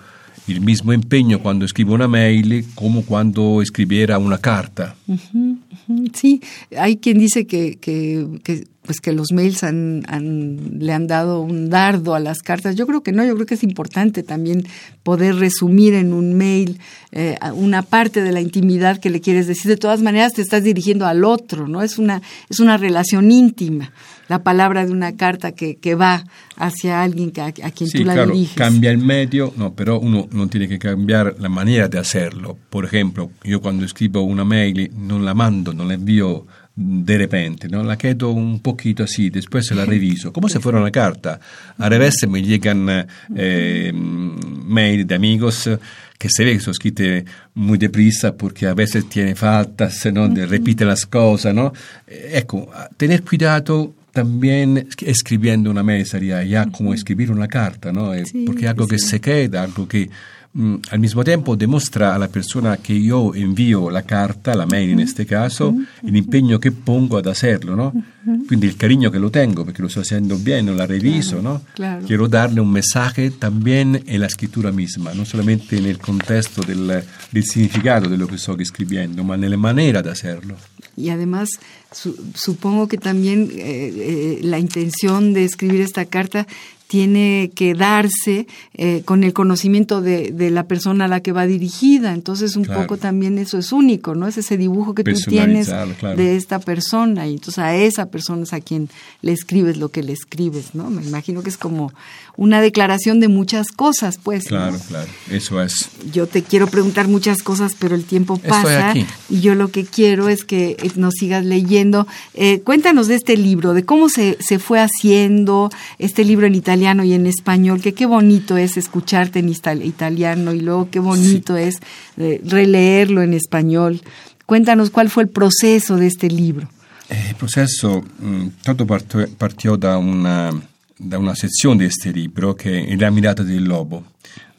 [SPEAKER 1] el mismo empeño cuando escribo una mail como cuando escribiera una carta.
[SPEAKER 2] Uh -huh, uh -huh. Sí, hay quien dice que, que, que pues que los mails han, han, le han dado un dardo a las cartas. Yo creo que no, yo creo que es importante también poder resumir en un mail eh, una parte de la intimidad que le quieres decir. De todas maneras, te estás dirigiendo al otro, ¿no? Es una, es una relación íntima. La palabra de una carta que, que va hacia alguien que, a, a quien
[SPEAKER 1] sí,
[SPEAKER 2] tú la
[SPEAKER 1] claro,
[SPEAKER 2] diriges.
[SPEAKER 1] Cambia el medio, no, pero uno no tiene que cambiar la manera de hacerlo. Por ejemplo, yo cuando escribo una mail no la mando, no la envío de repente, ¿no? La quedo un poquito así, después la reviso, como si fuera una carta. A revés me llegan eh, mail de amigos que se ve que son escritas muy deprisa porque a veces tiene faltas, ¿no? De, repite las cosas, ¿no? Ecco, tener cuidado también escribiendo una mail sería ya como escribir una carta, ¿no?
[SPEAKER 2] Sí,
[SPEAKER 1] porque algo
[SPEAKER 2] sí.
[SPEAKER 1] que se queda, algo que Mm, al mismo tiempo demuestra a la persona que yo envío la carta, la mail en este caso, uh -huh. el empeño que pongo ad hacerlo, ¿no? -huh. Quindi el cariño que lo tengo, porque lo estoy haciendo bien, no la reviso,
[SPEAKER 2] claro,
[SPEAKER 1] ¿no?
[SPEAKER 2] Claro.
[SPEAKER 1] Quiero darle un mensaje también en la escritura misma, no solamente en el contexto del, del significado de lo que estoy escribiendo, ma nella manera de hacerlo.
[SPEAKER 2] Y además, su, supongo que también eh, eh, la intención de escribir esta carta tiene que darse eh, con el conocimiento de, de, la persona a la que va dirigida. Entonces, un claro. poco también eso es único, ¿no? Es ese dibujo que tú tienes
[SPEAKER 1] claro.
[SPEAKER 2] de esta persona. Y entonces a esa persona es a quien le escribes lo que le escribes, ¿no? Me imagino que es como una declaración de muchas cosas, pues.
[SPEAKER 1] Claro,
[SPEAKER 2] ¿no?
[SPEAKER 1] claro. Eso es.
[SPEAKER 2] Yo te quiero preguntar muchas cosas, pero el tiempo pasa. Y yo lo que quiero es que nos sigas leyendo. Eh, cuéntanos de este libro, de cómo se, se fue haciendo este libro en italiano y en español, que qué bonito es escucharte en italiano y luego qué bonito sí. es eh, releerlo en español. Cuéntanos cuál fue el proceso de este libro.
[SPEAKER 1] Eh, processo mh, tutto partió, partió da, una, da una sección de este libro que es La mirada del lobo.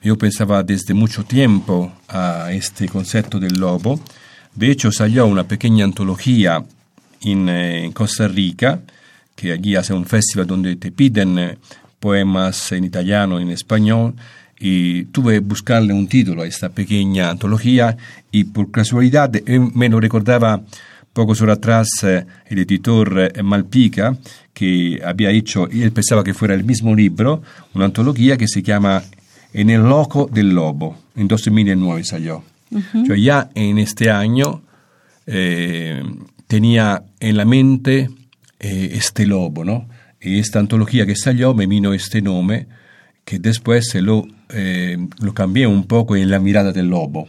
[SPEAKER 1] Yo pensaba desde mucho tiempo a este concepto del lobo. De hecho, salió una pequeña antología en, eh, Costa Rica, que allí hace un festival donde te piden poemas en italiano, en español, y tuve que buscarle un título a esta pequeña antología y por casualidad eh, me lo recordaba poco eh, el editor eh, Malpica que había hecho, él pensaba que fuera el mismo libro, una antología que se llama En el loco del lobo, en 2009 salió. Yo ya en este año tenía en la mente este lobo, ¿no? Y esta antología que salió me vino este nombre que después lo eh, lo cambié un poco en La mirada del lobo.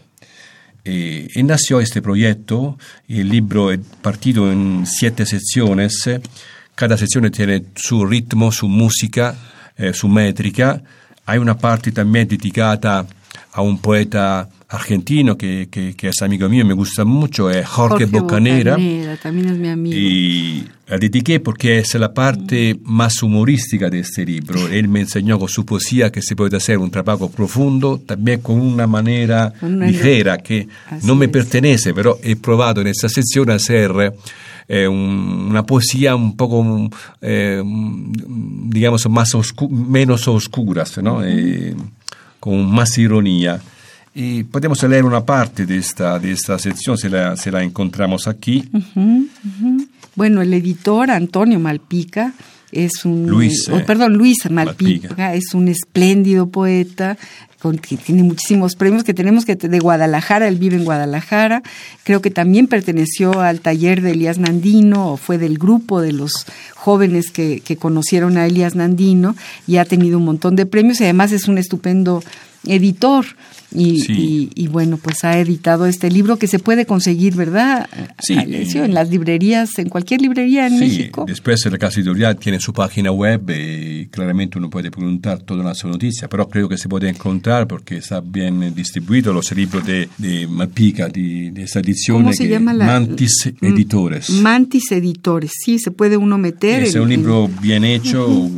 [SPEAKER 1] Eh, y nació este proyecto, el libro es partido en siete secciones, cada sección tiene su ritmo, su música, eh, su métrica, hay una parte también dedicada a un poeta argentino que, que, es amigo mío, me gusta mucho, es Jorge, Bocanera.
[SPEAKER 2] También es mi amigo.
[SPEAKER 1] Y la dediqué porque es la parte más humorística de este libro. Él me enseñó con su poesía que se puede hacer un trabajo profundo, también con una manera ligera que no me pertenece, pero he probado en esta sección a hacer eh, una poesía un poco, eh, digamos, más menos oscura, ¿no? Eh, con más ironía. Y podemos leer una parte de esta, de esta sección, si la, la encontramos aquí.
[SPEAKER 2] Bueno, el editor Antonio Malpica es un...
[SPEAKER 1] Luis.
[SPEAKER 2] Oh, perdón, Luis Malpica, es un espléndido poeta, con, que tiene muchísimos premios que tenemos que de Guadalajara, él vive en Guadalajara, creo que también perteneció al taller de Elías Nandino o fue del grupo de los jóvenes que, que conocieron a Elías Nandino y ha tenido un montón de premios y además es un estupendo editor. Y, y, bueno, pues ha editado este libro que se puede conseguir, ¿verdad?
[SPEAKER 1] Sí.
[SPEAKER 2] en las librerías, en cualquier librería en México.
[SPEAKER 1] Después la casa editorial tiene su página web y claramente uno puede preguntar todas las noticias, pero creo que se puede encontrar porque está bien distribuido los libros de, de Malpica, de, de esta edición.
[SPEAKER 2] ¿Cómo se llama la,
[SPEAKER 1] Mantis Editores.
[SPEAKER 2] Mantis Editores, sí, se puede uno meter.
[SPEAKER 1] Es un libro bien hecho.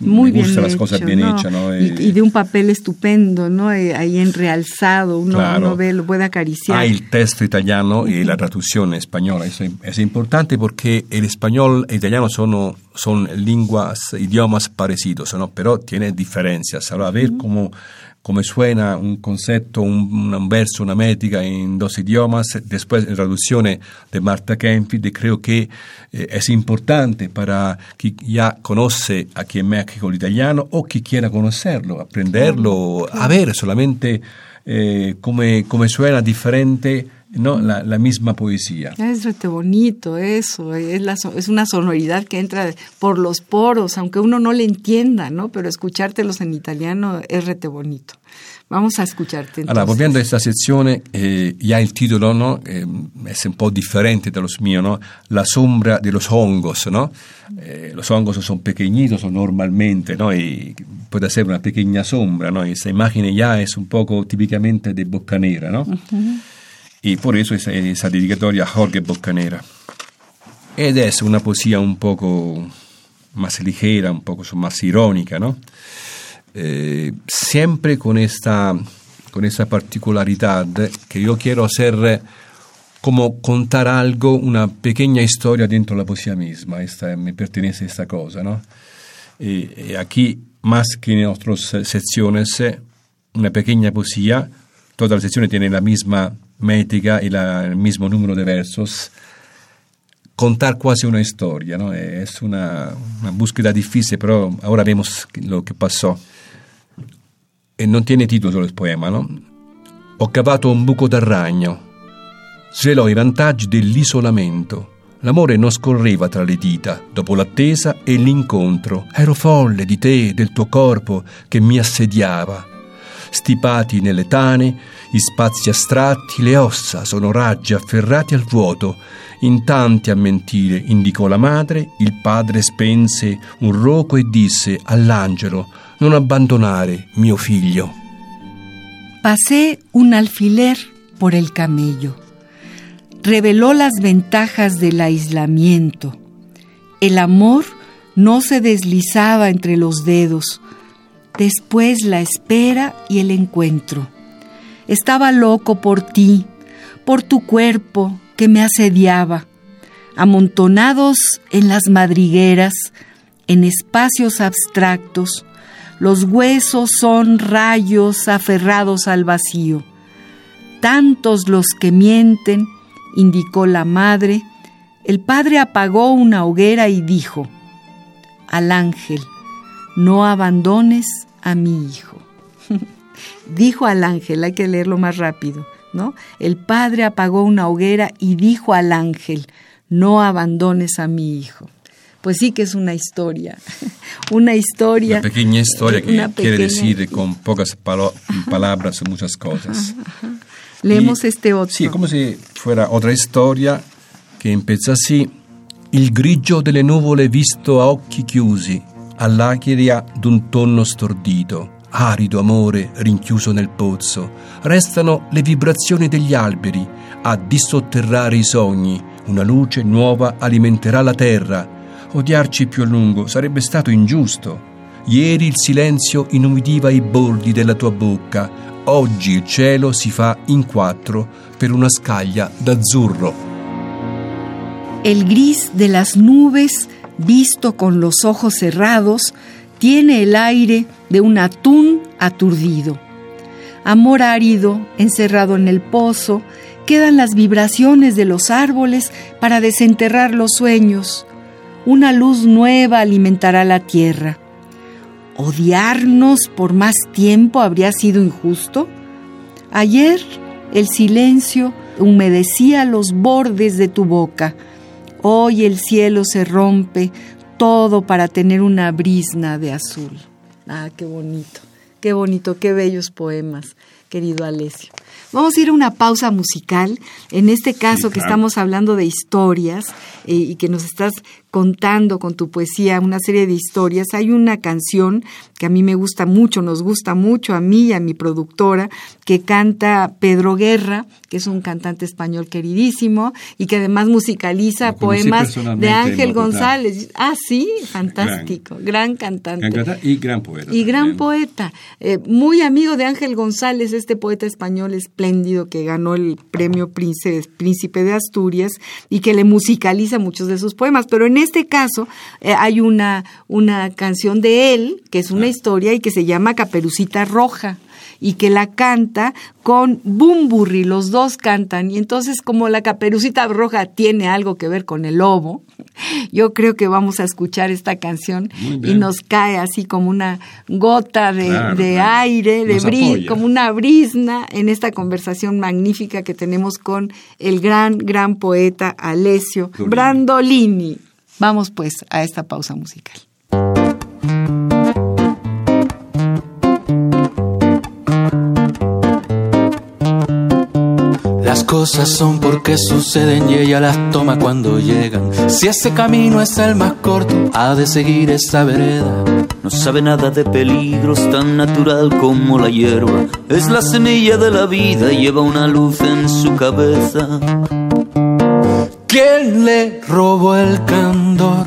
[SPEAKER 2] Muy bien
[SPEAKER 1] las cosas bien hechas, ¿no?
[SPEAKER 2] Y, y, de un papel estupendo, ¿no? Eh, ahí en realzado, uno, uno, ve, lo puede acariciar.
[SPEAKER 1] Hay el texto italiano y la traducción española. Eso es importante porque el español e italiano son, son lenguas, idiomas parecidos, ¿no? Pero tiene diferencias. Ahora, a ver cómo cómo suena un concepto, un, un, verso, una métrica en dos idiomas. Después, en traducción de Marta Kempfi, creo que eh, es importante para quien ya conoce aquí en México el italiano o que quiera conocerlo, aprenderlo, a ver solamente eh, cómo suena diferente no la, la, misma poesía.
[SPEAKER 2] Es rete bonito eso, es, la, es una sonoridad que entra por los poros, aunque uno no le entienda, ¿no? Pero escuchártelos en italiano es rete bonito. Vamos a escucharte.
[SPEAKER 1] Entonces. Allora, volviendo a esta sezione, eh, ya el título ¿no? Eh, es un po' diferente de los míos, ¿no? La sombra de los hongos, ¿no? Eh, los hongos son pequeñitos normalmente, ¿no? Y puede ser una pequeña sombra, ¿no? Esta imagen ya es un poco típicamente de Boccanera, ¿no? Uh -huh. Y por eso esa, esa dedicatoria a Jorge Boccanera. Ed es una poesía un poco más ligera, un poco más irónica, ¿no? Eh, siempre con esta, con esta particularidad que yo quiero hacer como contar algo, una pequeña historia dentro de la poesía misma, esta, me pertenece esta cosa, ¿no? Y, y aquí, más que en otras secciones, una pequeña poesía, todas las secciones tienen la misma métrica y la, mismo número de versos, contar quasi una historia, ¿no? Es una, una, búsqueda difícil, pero ahora vemos lo que pasó. E non tiene titolo il poema, no? Ho cavato un buco da ragno, svelò i vantaggi dell'isolamento. L'amore non scorreva tra le dita, dopo l'attesa e l'incontro. Ero folle di te, del tuo corpo che mi assediava stipati nelle tane, gli spazi astratti, le ossa sono raggi afferrati al vuoto. In tanti a mentire indicò la madre, il padre spense un roco e disse all'angelo: Non abbandonare mio figlio.
[SPEAKER 2] Pasé un alfiler por el camello. Reveló las ventajas del aislamiento. El amor no se deslizaba entre los dedos después la espera y el encuentro. Estaba loco por ti, por tu cuerpo que me asediaba, amontonados en las madrigueras, en espacios abstractos, Los huesos son rayos aferrados al vacío. Tantos los que mienten, indicó la madre. El padre apagó una hoguera y dijo al ángel, no abandones a mi hijo. dijo al ángel, hay que leerlo más rápido, ¿no? El padre apagó una hoguera y dijo al ángel, no abandones a mi hijo. Pues sí que es una historia, una historia.
[SPEAKER 1] Una pequeña historia que quiere decir con pocas palabras muchas cosas.
[SPEAKER 2] Leemos este otro.
[SPEAKER 1] Sí, como si fuera otra historia che empieza así. Il grigio delle nuvole visto a occhi chiusi, all'acheria d'un tonno stordito, arido amore rinchiuso nel pozzo, restano le vibrazioni degli alberi a dissotterrare i sogni, una luce nuova alimenterà la terra. Odiarci più a lungo sarebbe stato ingiusto. Ieri il silenzio inumidiva i bordi della tua bocca, oggi il cielo si fa in quattro per una scaglia d'azzurro.
[SPEAKER 2] El gris de las nubes, visto con los ojos cerrados, tiene el aire de un atún aturdido. Amor árido, encerrado en el pozo, quedan las vibraciones de los árboles para desenterrar los sueños. Una luz nueva alimentará la tierra. ¿Odiarnos por más tiempo habría sido injusto? Ayer el silencio humedecía los bordes de tu boca. Hoy el cielo se rompe, todo para tener una brisna de azul. Ah, qué bonito, qué bonito, qué bellos poemas, querido Alessio. Vamos a ir a una pausa musical. En este caso que estamos hablando de historias eh, y que nos estás contando con tu poesía una serie de historias, hay una canción que a mí me gusta mucho, nos gusta mucho a mí y a mi productora, que canta Pedro Guerra, que es un cantante español queridísimo y que además musicaliza poemas de Ángel González. Ah, sí, fantástico, gran, cantante.
[SPEAKER 1] y gran poeta.
[SPEAKER 2] Y gran poeta. Eh, muy amigo de Ángel González, este poeta español espléndido que ganó el premio Príncipe, Príncipe de Asturias y que le musicaliza muchos de sus poemas. Pero en este caso eh, hay una, una canción de él, que es una historia y que se llama Caperucita Roja y que la canta con Bumburri, los dos cantan. Y entonces, como la caperucita roja tiene algo que ver con el lobo, yo creo que vamos a escuchar esta canción y nos cae así como una gota de, aire, de como una brisna en esta conversación magnífica que tenemos con el gran, gran poeta Alessio Brandolini. Vamos pues a esta pausa musical.
[SPEAKER 7] Las cosas son porque suceden y ella las toma cuando llegan. Si ese camino es el más corto, ha de seguir esa vereda.
[SPEAKER 8] No sabe nada de peligros tan natural como la hierba. Es la semilla de la vida, lleva una luz en su cabeza.
[SPEAKER 7] ¿Quién le robó el candor?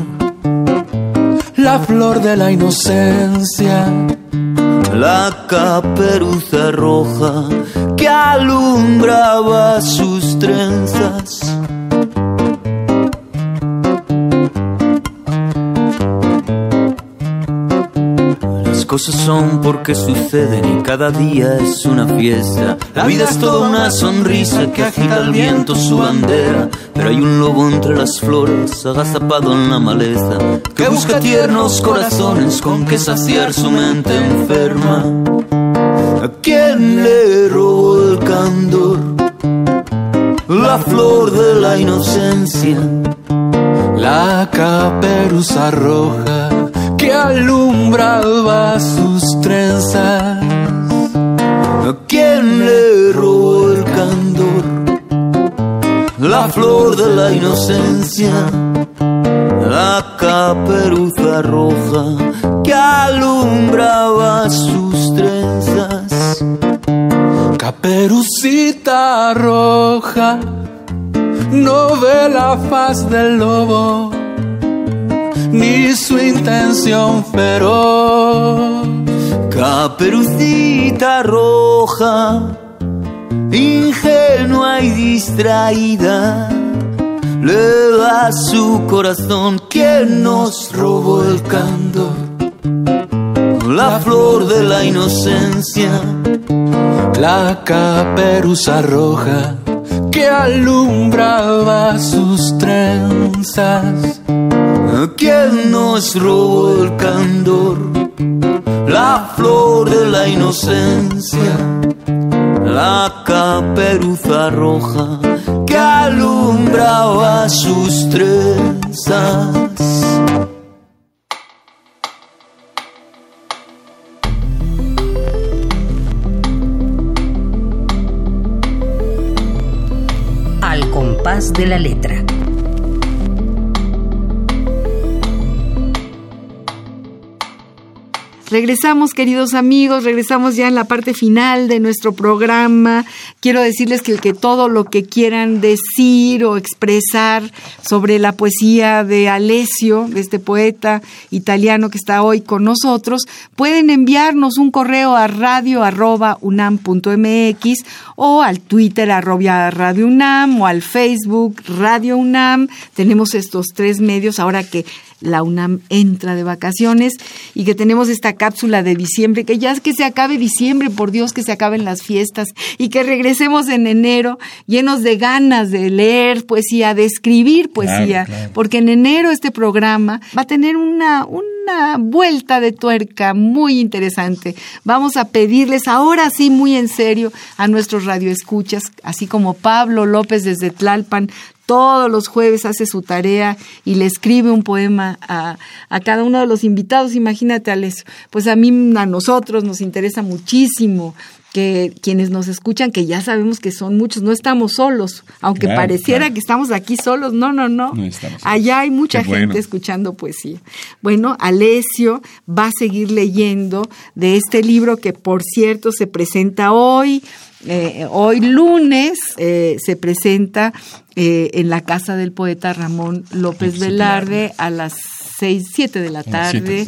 [SPEAKER 7] La flor de la inocencia.
[SPEAKER 8] La caperuza roja que alumbraba sus trenzas cosas son porque suceden y cada día es una fiesta. La vida es toda una sonrisa que agita al viento su bandera. Pero hay un lobo entre las flores, agazapado en la maleza, que busca tiernos corazones con que saciar su mente enferma. ¿A quién le robó el candor? La flor de la inocencia.
[SPEAKER 7] La caperuza roja que alumbraba sus trenzas.
[SPEAKER 8] ¿A quién le robó el candor? La flor de la inocencia, la caperuza roja que alumbraba sus trenzas.
[SPEAKER 7] Caperucita roja, no ve la faz del lobo ni su intención feroz.
[SPEAKER 8] Caperucita roja, ingenua y distraída, le da su corazón quien nos robó el candor. la flor de la inocencia,
[SPEAKER 7] la caperuza roja que alumbraba sus trenzas.
[SPEAKER 8] ¿Quién nos robó el candor? La flor de la inocencia, la caperuza roja que alumbraba sus trenzas.
[SPEAKER 6] de la letra.
[SPEAKER 2] Regresamos, queridos amigos, regresamos ya en la parte final de nuestro programa. Quiero decirles que, que todo lo que quieran decir o expresar sobre la poesía de Alessio, de este poeta italiano que está hoy con nosotros, pueden enviarnos un correo a radio.unam.mx o al Twitter arroba Radio UNAM o al Facebook Radio UNAM. Tenemos estos tres medios ahora que la UNAM entra de vacaciones y que tenemos esta cápsula de diciembre, que ya es que se acabe diciembre, por Dios que se acaben las fiestas y que regresemos en enero llenos de ganas de leer poesía, de escribir poesía, porque en enero este programa va a tener una, una vuelta de tuerca muy interesante. Vamos a pedirles ahora sí muy en serio a nuestros radioescuchas, así como Pablo López desde Tlalpan, todos los jueves hace su tarea y le escribe un poema a, cada uno de los invitados. Imagínate, Alessio. Pues a mí, a nosotros nos interesa muchísimo que quienes nos escuchan, que ya sabemos que son muchos, no estamos solos, aunque pareciera que estamos aquí solos, no, no, no. Allá hay mucha gente escuchando poesía. Bueno, Alessio va a seguir leyendo de este libro que, por cierto, se presenta hoy eh, hoy lunes eh, se presenta eh, en la casa del poeta Ramón López Velarde a las seis, siete de la tarde.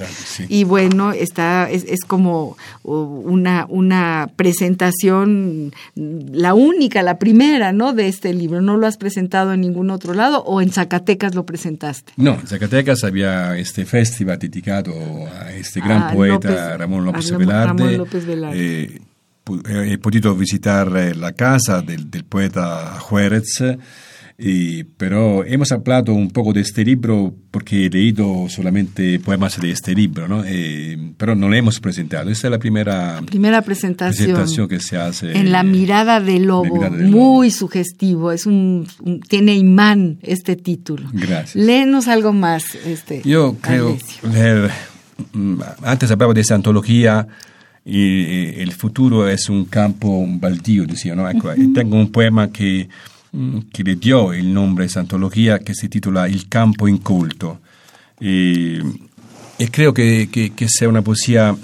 [SPEAKER 2] Y bueno, está, es, es, como una, una presentación, la única, la primera, ¿no? De este libro. ¿No lo has presentado en ningún otro lado o en Zacatecas lo presentaste?
[SPEAKER 1] No, en Zacatecas había este festival dedicado a este gran ah, poeta Ramón López Velarde. Ramón López Velarde he podido visitar eh, la casa del, poeta Juárez, y, pero hemos hablado un poco de este libro porque he leído solamente poemas de este libro, ¿no? Eh, pero no lo hemos presentado. Esta es la primera,
[SPEAKER 2] primera presentación,
[SPEAKER 1] que se hace.
[SPEAKER 2] En La mirada del lobo, muy sugestivo, es un, tiene imán este título.
[SPEAKER 1] Gracias.
[SPEAKER 2] Léenos algo más. Este,
[SPEAKER 1] Yo creo leer, mm, antes hablaba de esa antología y el futuro es un campo baldío, decía, ¿no? Ecco, Tengo un poema que, mm, que, le dio el nombre a esa antología que se titula Il campo inculto. Y, y creo que, que, que, sea una poesía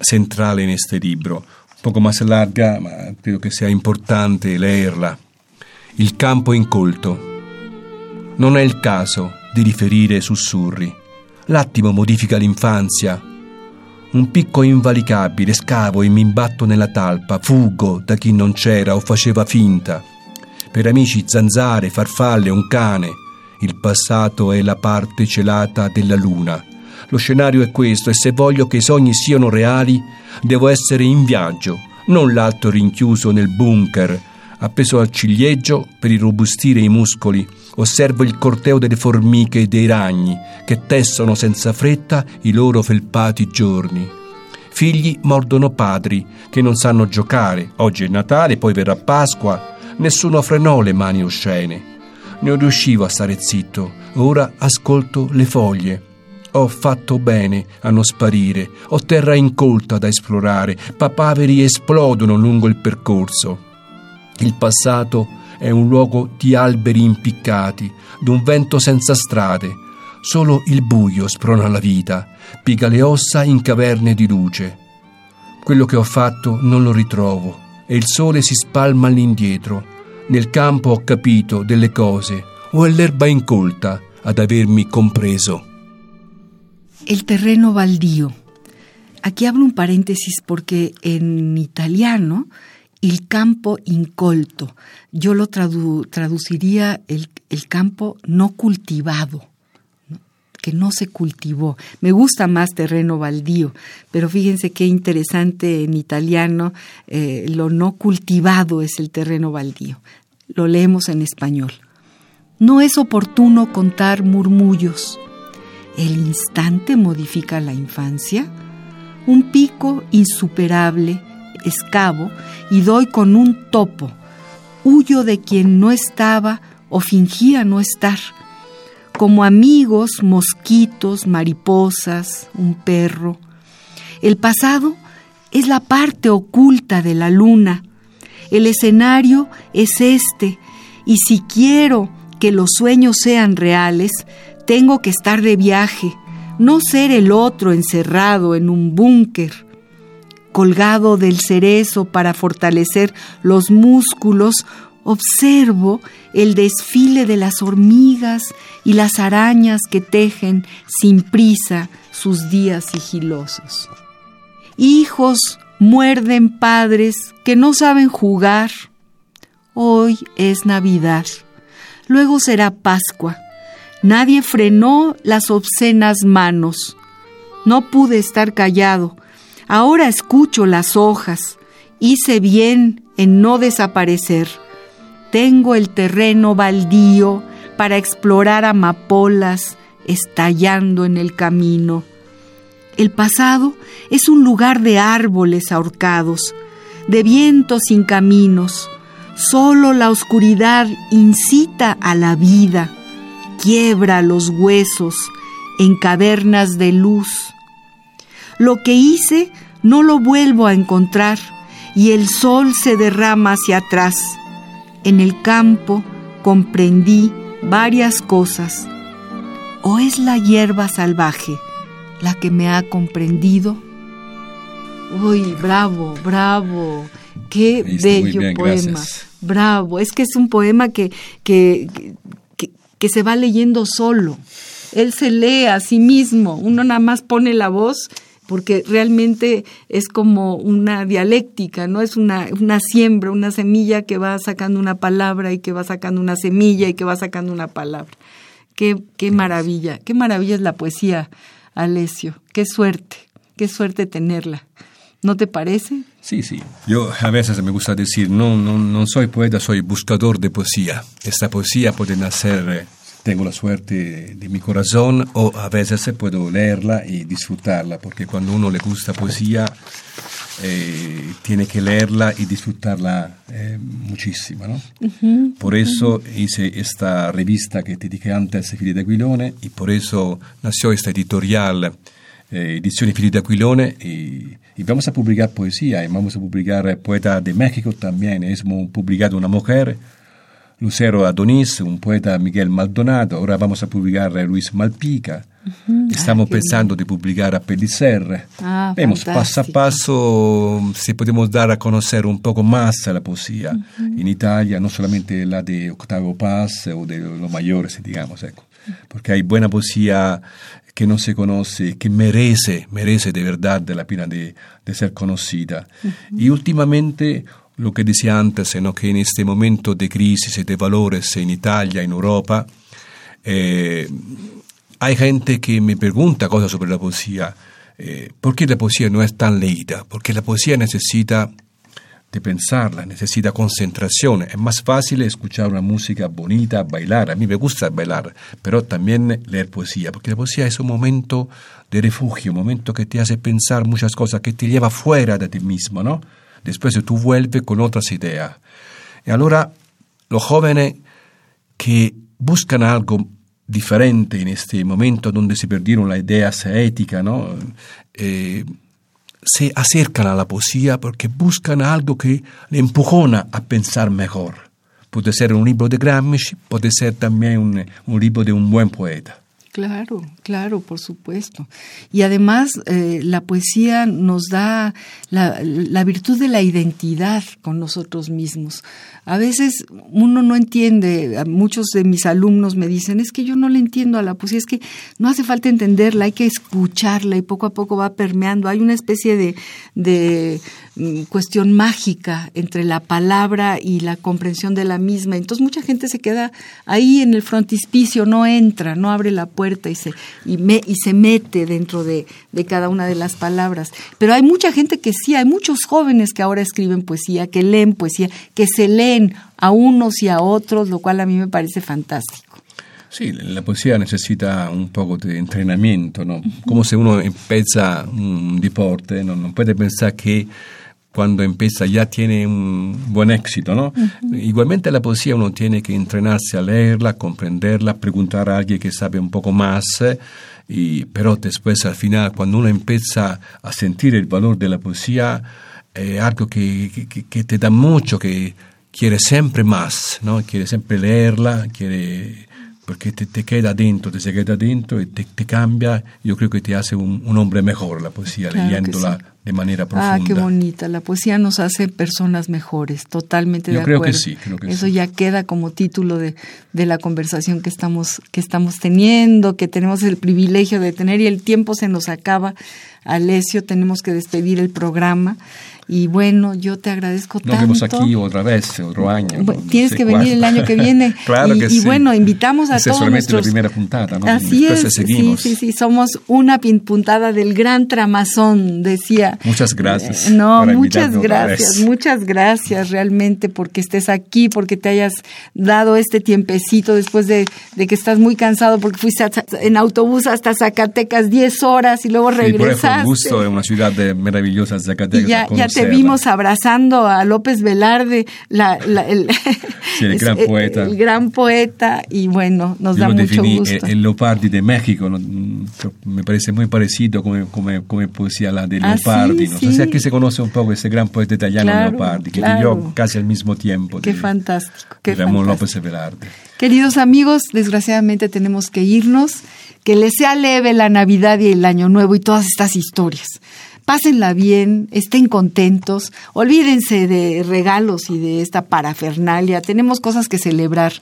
[SPEAKER 1] central en este libro, un poco más larga, ma creo que sea importante leerla. Il campo incolto. Non è il caso di riferire sussurri. L'attimo modifica l'infanzia, un picco invalicabile, scavo e mi imbatto nella talpa, fuggo da chi non c'era o faceva finta. Per amici zanzare, farfalle, un cane. Il passato è la parte celata della luna. Lo scenario è questo e se voglio che i sogni siano reali, devo essere in viaggio, non l'altro rinchiuso nel bunker, appeso al ciliegio per irrobustire i muscoli, osservo il corteo delle formiche e dei ragni che tessono senza fretta i loro felpati giorni. Figli mordono padri che non sanno giocare. Oggi è Natale, poi verrà Pasqua. Nessuno frenò le mani oscene. Non riuscivo a stare zitto. Ora ascolto le foglie. Ho fatto bene a non sparire. Ho terra incolta da esplorare. Papaveri esplodono lungo il percorso. Il passato è un luogo di alberi impiccati, d'un vento senza strade. Solo il buio sprona la vita, piega le ossa in caverne di luce. Quello che ho fatto non lo ritrovo e il sole si spalma all'indietro. Nel campo ho capito delle cose, o è l'erba incolta ad avermi compreso.
[SPEAKER 2] Il terreno baldío. Aquí abro un paréntesis porque en italiano el campo incolto. Yo lo traduciría el, campo no cultivado, que no se cultivó. Me gusta más terreno baldío, pero fíjense qué interesante en italiano, eh, lo no cultivado es el terreno baldío. Lo leemos en español. No es oportuno contar murmullos. El instante modifica la infancia. Un pico insuperable, escabo, y doy con un topo. Huyo de quien no estaba o fingía no estar como amigos, mosquitos, mariposas, un perro. El pasado es la parte oculta de la luna. El escenario es este, y si quiero que los sueños sean reales, tengo que estar de viaje, no ser el otro encerrado en un búnker, colgado del cerezo para fortalecer los músculos observo el desfile de las hormigas y las arañas que tejen sin prisa sus días sigilosos. Hijos muerden padres que no saben jugar. Hoy es Navidad, luego será Pascua. Nadie frenó las obscenas manos. No pude estar callado. Ahora escucho las hojas. Hice bien en no desaparecer tengo el terreno baldío para explorar amapolas estallando en el camino. El pasado es un lugar de árboles ahorcados, de vientos sin caminos. Solo la oscuridad incita a la vida, quiebra los huesos en cavernas de luz. Lo que hice no lo vuelvo a encontrar y el sol se derrama hacia atrás en el campo comprendí varias cosas. ¿O es la hierba salvaje la que me ha comprendido? Uy, bravo, bravo. Qué bello poema. Bravo. Es que es un poema que, que, que, que se va leyendo solo. Él se lee a sí mismo. Uno nada más pone la voz porque realmente es como una dialéctica, ¿no? Es una, una siembra, una semilla que va sacando una palabra y que va sacando una semilla y que va sacando una palabra. Qué, qué maravilla, qué maravilla es la poesía, Alessio. Qué suerte, qué suerte tenerla. ¿No te parece?
[SPEAKER 1] Sí, sí. Yo a veces me gusta decir, no, no, no soy poeta, soy buscador de poesía. Esta poesía puede nacer eh, tengo la suerte de mi corazón o a veces puedo leerla y disfrutarla, porque cuando uno le gusta poesía, eh, tiene que leerla y disfrutarla eh, muchísimo. ¿no? por eso hice esta revista que te dije antes, Fili de Aquilone, y por eso nació esta editorial, eh, Ediciones Fili de Aquilone, y, y, vamos a publicar poesía, y vamos a publicar Poeta de México también. Hemos publicado Una Mujer, Lucero Adonis, un poeta Miguel Maldonado, ahora vamos a publicar a Luis Malpica, estamos pensando de publicar a Pellicer.
[SPEAKER 2] Ah,
[SPEAKER 1] Vemos paso a paso si podemos dar a conocer un poco más la poesía en Italia, no solamente la de Octavo Paz o de los mayores, digamos, porque hay buena poesía que no se conoce, que merece, merece de verdad la pena de, de ser conocida. Y últimamente lo que decía antes, ¿no? que en este momento de crisis y de valores en Italia, en Europa, eh, hay gente que me pregunta cosas sobre la poesía. Eh, ¿Por qué la poesía no es tan leída? Porque la poesía necesita de pensarla, necesita concentración. Es más fácil escuchar una música bonita, bailar. A mí me gusta bailar, pero también leer poesía, porque la poesía es un momento de refugio, un momento que te hace pensar muchas cosas, que te lleva fuera de ti mismo, ¿no? Después tú vuelves con otras ideas. Y ahora los jóvenes que buscan algo diferente en este momento donde se perdieron las ideas éticas, ¿no? Eh, se acercan a la poesía porque buscan algo que le empujona a pensar mejor. Puede ser un libro de Gramsci, puede ser también un, un libro de un buen poeta.
[SPEAKER 2] Claro, claro, por supuesto. Y además eh, la poesía nos da la, virtud de la identidad con nosotros mismos. A veces uno no entiende, muchos de mis alumnos me dicen, es que yo no le entiendo a la poesía, es que no hace falta entenderla, hay que escucharla y poco a poco va permeando. Hay una especie de, de mm, cuestión mágica entre la palabra y la comprensión de la misma. Entonces mucha gente se queda ahí en el frontispicio, no entra, no abre la puerta y se, y me, y se mete dentro de, de cada una de las palabras. Pero hay mucha gente que sí, hay muchos jóvenes que ahora escriben poesía, que leen poesía, que se leen a unos y a otros, lo cual a mí me parece fantástico.
[SPEAKER 1] Sí, la poesía necesita un poco de entrenamiento, ¿no? Como si uno empieza un deporte, ¿no? No puede pensar que cuando empieza ya tiene un buen éxito, ¿no? Igualmente la poesía uno tiene que entrenarse a leerla, comprenderla, preguntar a alguien que sabe un poco más, y, pero después al final cuando uno empieza a sentir el valor de la poesía, es algo que, que, que te da mucho, que quiere siempre más, ¿no? Quiere siempre leerla, quiere porque te, te, queda dentro, te se queda dentro y te, te cambia. Yo creo que te hace un, un hombre mejor la poesía, claro leyéndola de manera profunda.
[SPEAKER 2] Ah, qué bonita. La poesía nos hace personas mejores, totalmente
[SPEAKER 1] Yo
[SPEAKER 2] de
[SPEAKER 1] creo
[SPEAKER 2] acuerdo.
[SPEAKER 1] que sí. Creo que
[SPEAKER 2] Eso
[SPEAKER 1] sí.
[SPEAKER 2] ya queda como título de, de la conversación que estamos, que estamos teniendo, que tenemos el privilegio de tener y el tiempo se nos acaba. Alessio, tenemos que despedir el programa. Y bueno, yo te agradezco
[SPEAKER 1] Nos
[SPEAKER 2] tanto.
[SPEAKER 1] vemos aquí otra vez, otro año.
[SPEAKER 2] Bueno,
[SPEAKER 1] no
[SPEAKER 2] tienes que venir el año que viene.
[SPEAKER 1] claro
[SPEAKER 2] y,
[SPEAKER 1] que
[SPEAKER 2] y
[SPEAKER 1] sí.
[SPEAKER 2] bueno, invitamos a
[SPEAKER 1] es
[SPEAKER 2] todos
[SPEAKER 1] solamente
[SPEAKER 2] nuestros...
[SPEAKER 1] la primera puntada, ¿no?
[SPEAKER 2] Así
[SPEAKER 1] Después
[SPEAKER 2] es, sí,
[SPEAKER 1] seguimos.
[SPEAKER 2] sí, sí, somos una puntada del gran tramazón, decía.
[SPEAKER 1] Muchas gracias
[SPEAKER 2] Eh, No, muchas gracias, muchas gracias realmente porque estés aquí, porque te hayas dado este tiempecito después de, de que estás muy cansado porque fuiste a- en autobús hasta Zacatecas 10 horas y luego
[SPEAKER 1] Sí, por eso
[SPEAKER 2] regresaste.
[SPEAKER 1] un gusto, es una ciudad de maravillosa Zacatecas.
[SPEAKER 2] Y ya, ya te vimos abrazando a López Velarde, la, la- el,
[SPEAKER 1] Sí, el gran poeta.
[SPEAKER 2] el gran poeta, y bueno, nos
[SPEAKER 1] Yo
[SPEAKER 2] da mucho gusto.
[SPEAKER 1] el, el Leopardi de México. Mm, me parece muy parecido como, como, como poesía la de
[SPEAKER 2] Ah,
[SPEAKER 1] Leopardi.
[SPEAKER 2] sí,
[SPEAKER 1] ¿no?
[SPEAKER 2] sí.
[SPEAKER 1] O sea que se conoce un poco ese gran poeta italiano
[SPEAKER 2] Claro,
[SPEAKER 1] Leopardi, que
[SPEAKER 2] claro.
[SPEAKER 1] vivió casi al mismo tiempo
[SPEAKER 2] Qué
[SPEAKER 1] de,
[SPEAKER 2] fantástico, qué
[SPEAKER 1] de Ramón
[SPEAKER 2] fantástico.
[SPEAKER 1] López Velarde.
[SPEAKER 2] Queridos amigos, desgraciadamente tenemos que irnos. Que les sea leve la Navidad y el Año Nuevo y todas estas historias. Pásenla bien, estén contentos, olvídense de regalos y de esta parafernalia. Tenemos cosas que celebrar,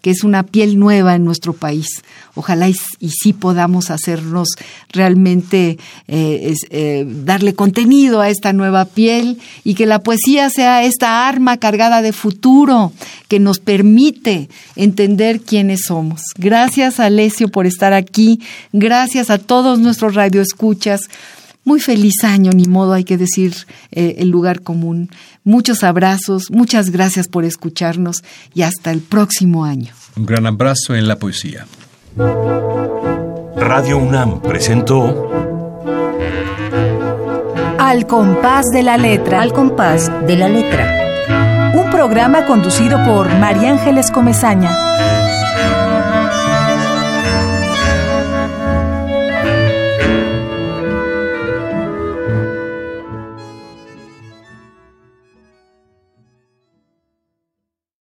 [SPEAKER 2] que es una piel nueva en nuestro país. Ojalá y, sí podamos hacernos realmente eh, eh, darle contenido a esta nueva piel y que la poesía sea esta arma cargada de futuro que nos permite entender quiénes somos. Gracias Alessio por estar aquí, gracias a todos nuestros radioescuchas. Muy feliz año, ni modo hay que decir eh, el lugar común. Muchos abrazos, muchas gracias por escucharnos y hasta el próximo año.
[SPEAKER 1] Un gran abrazo en la poesía.
[SPEAKER 4] Radio UNAM presentó
[SPEAKER 3] Al compás de la letra.
[SPEAKER 6] Al compás de la letra.
[SPEAKER 3] Un programa conducido por María Ángeles Comezaña.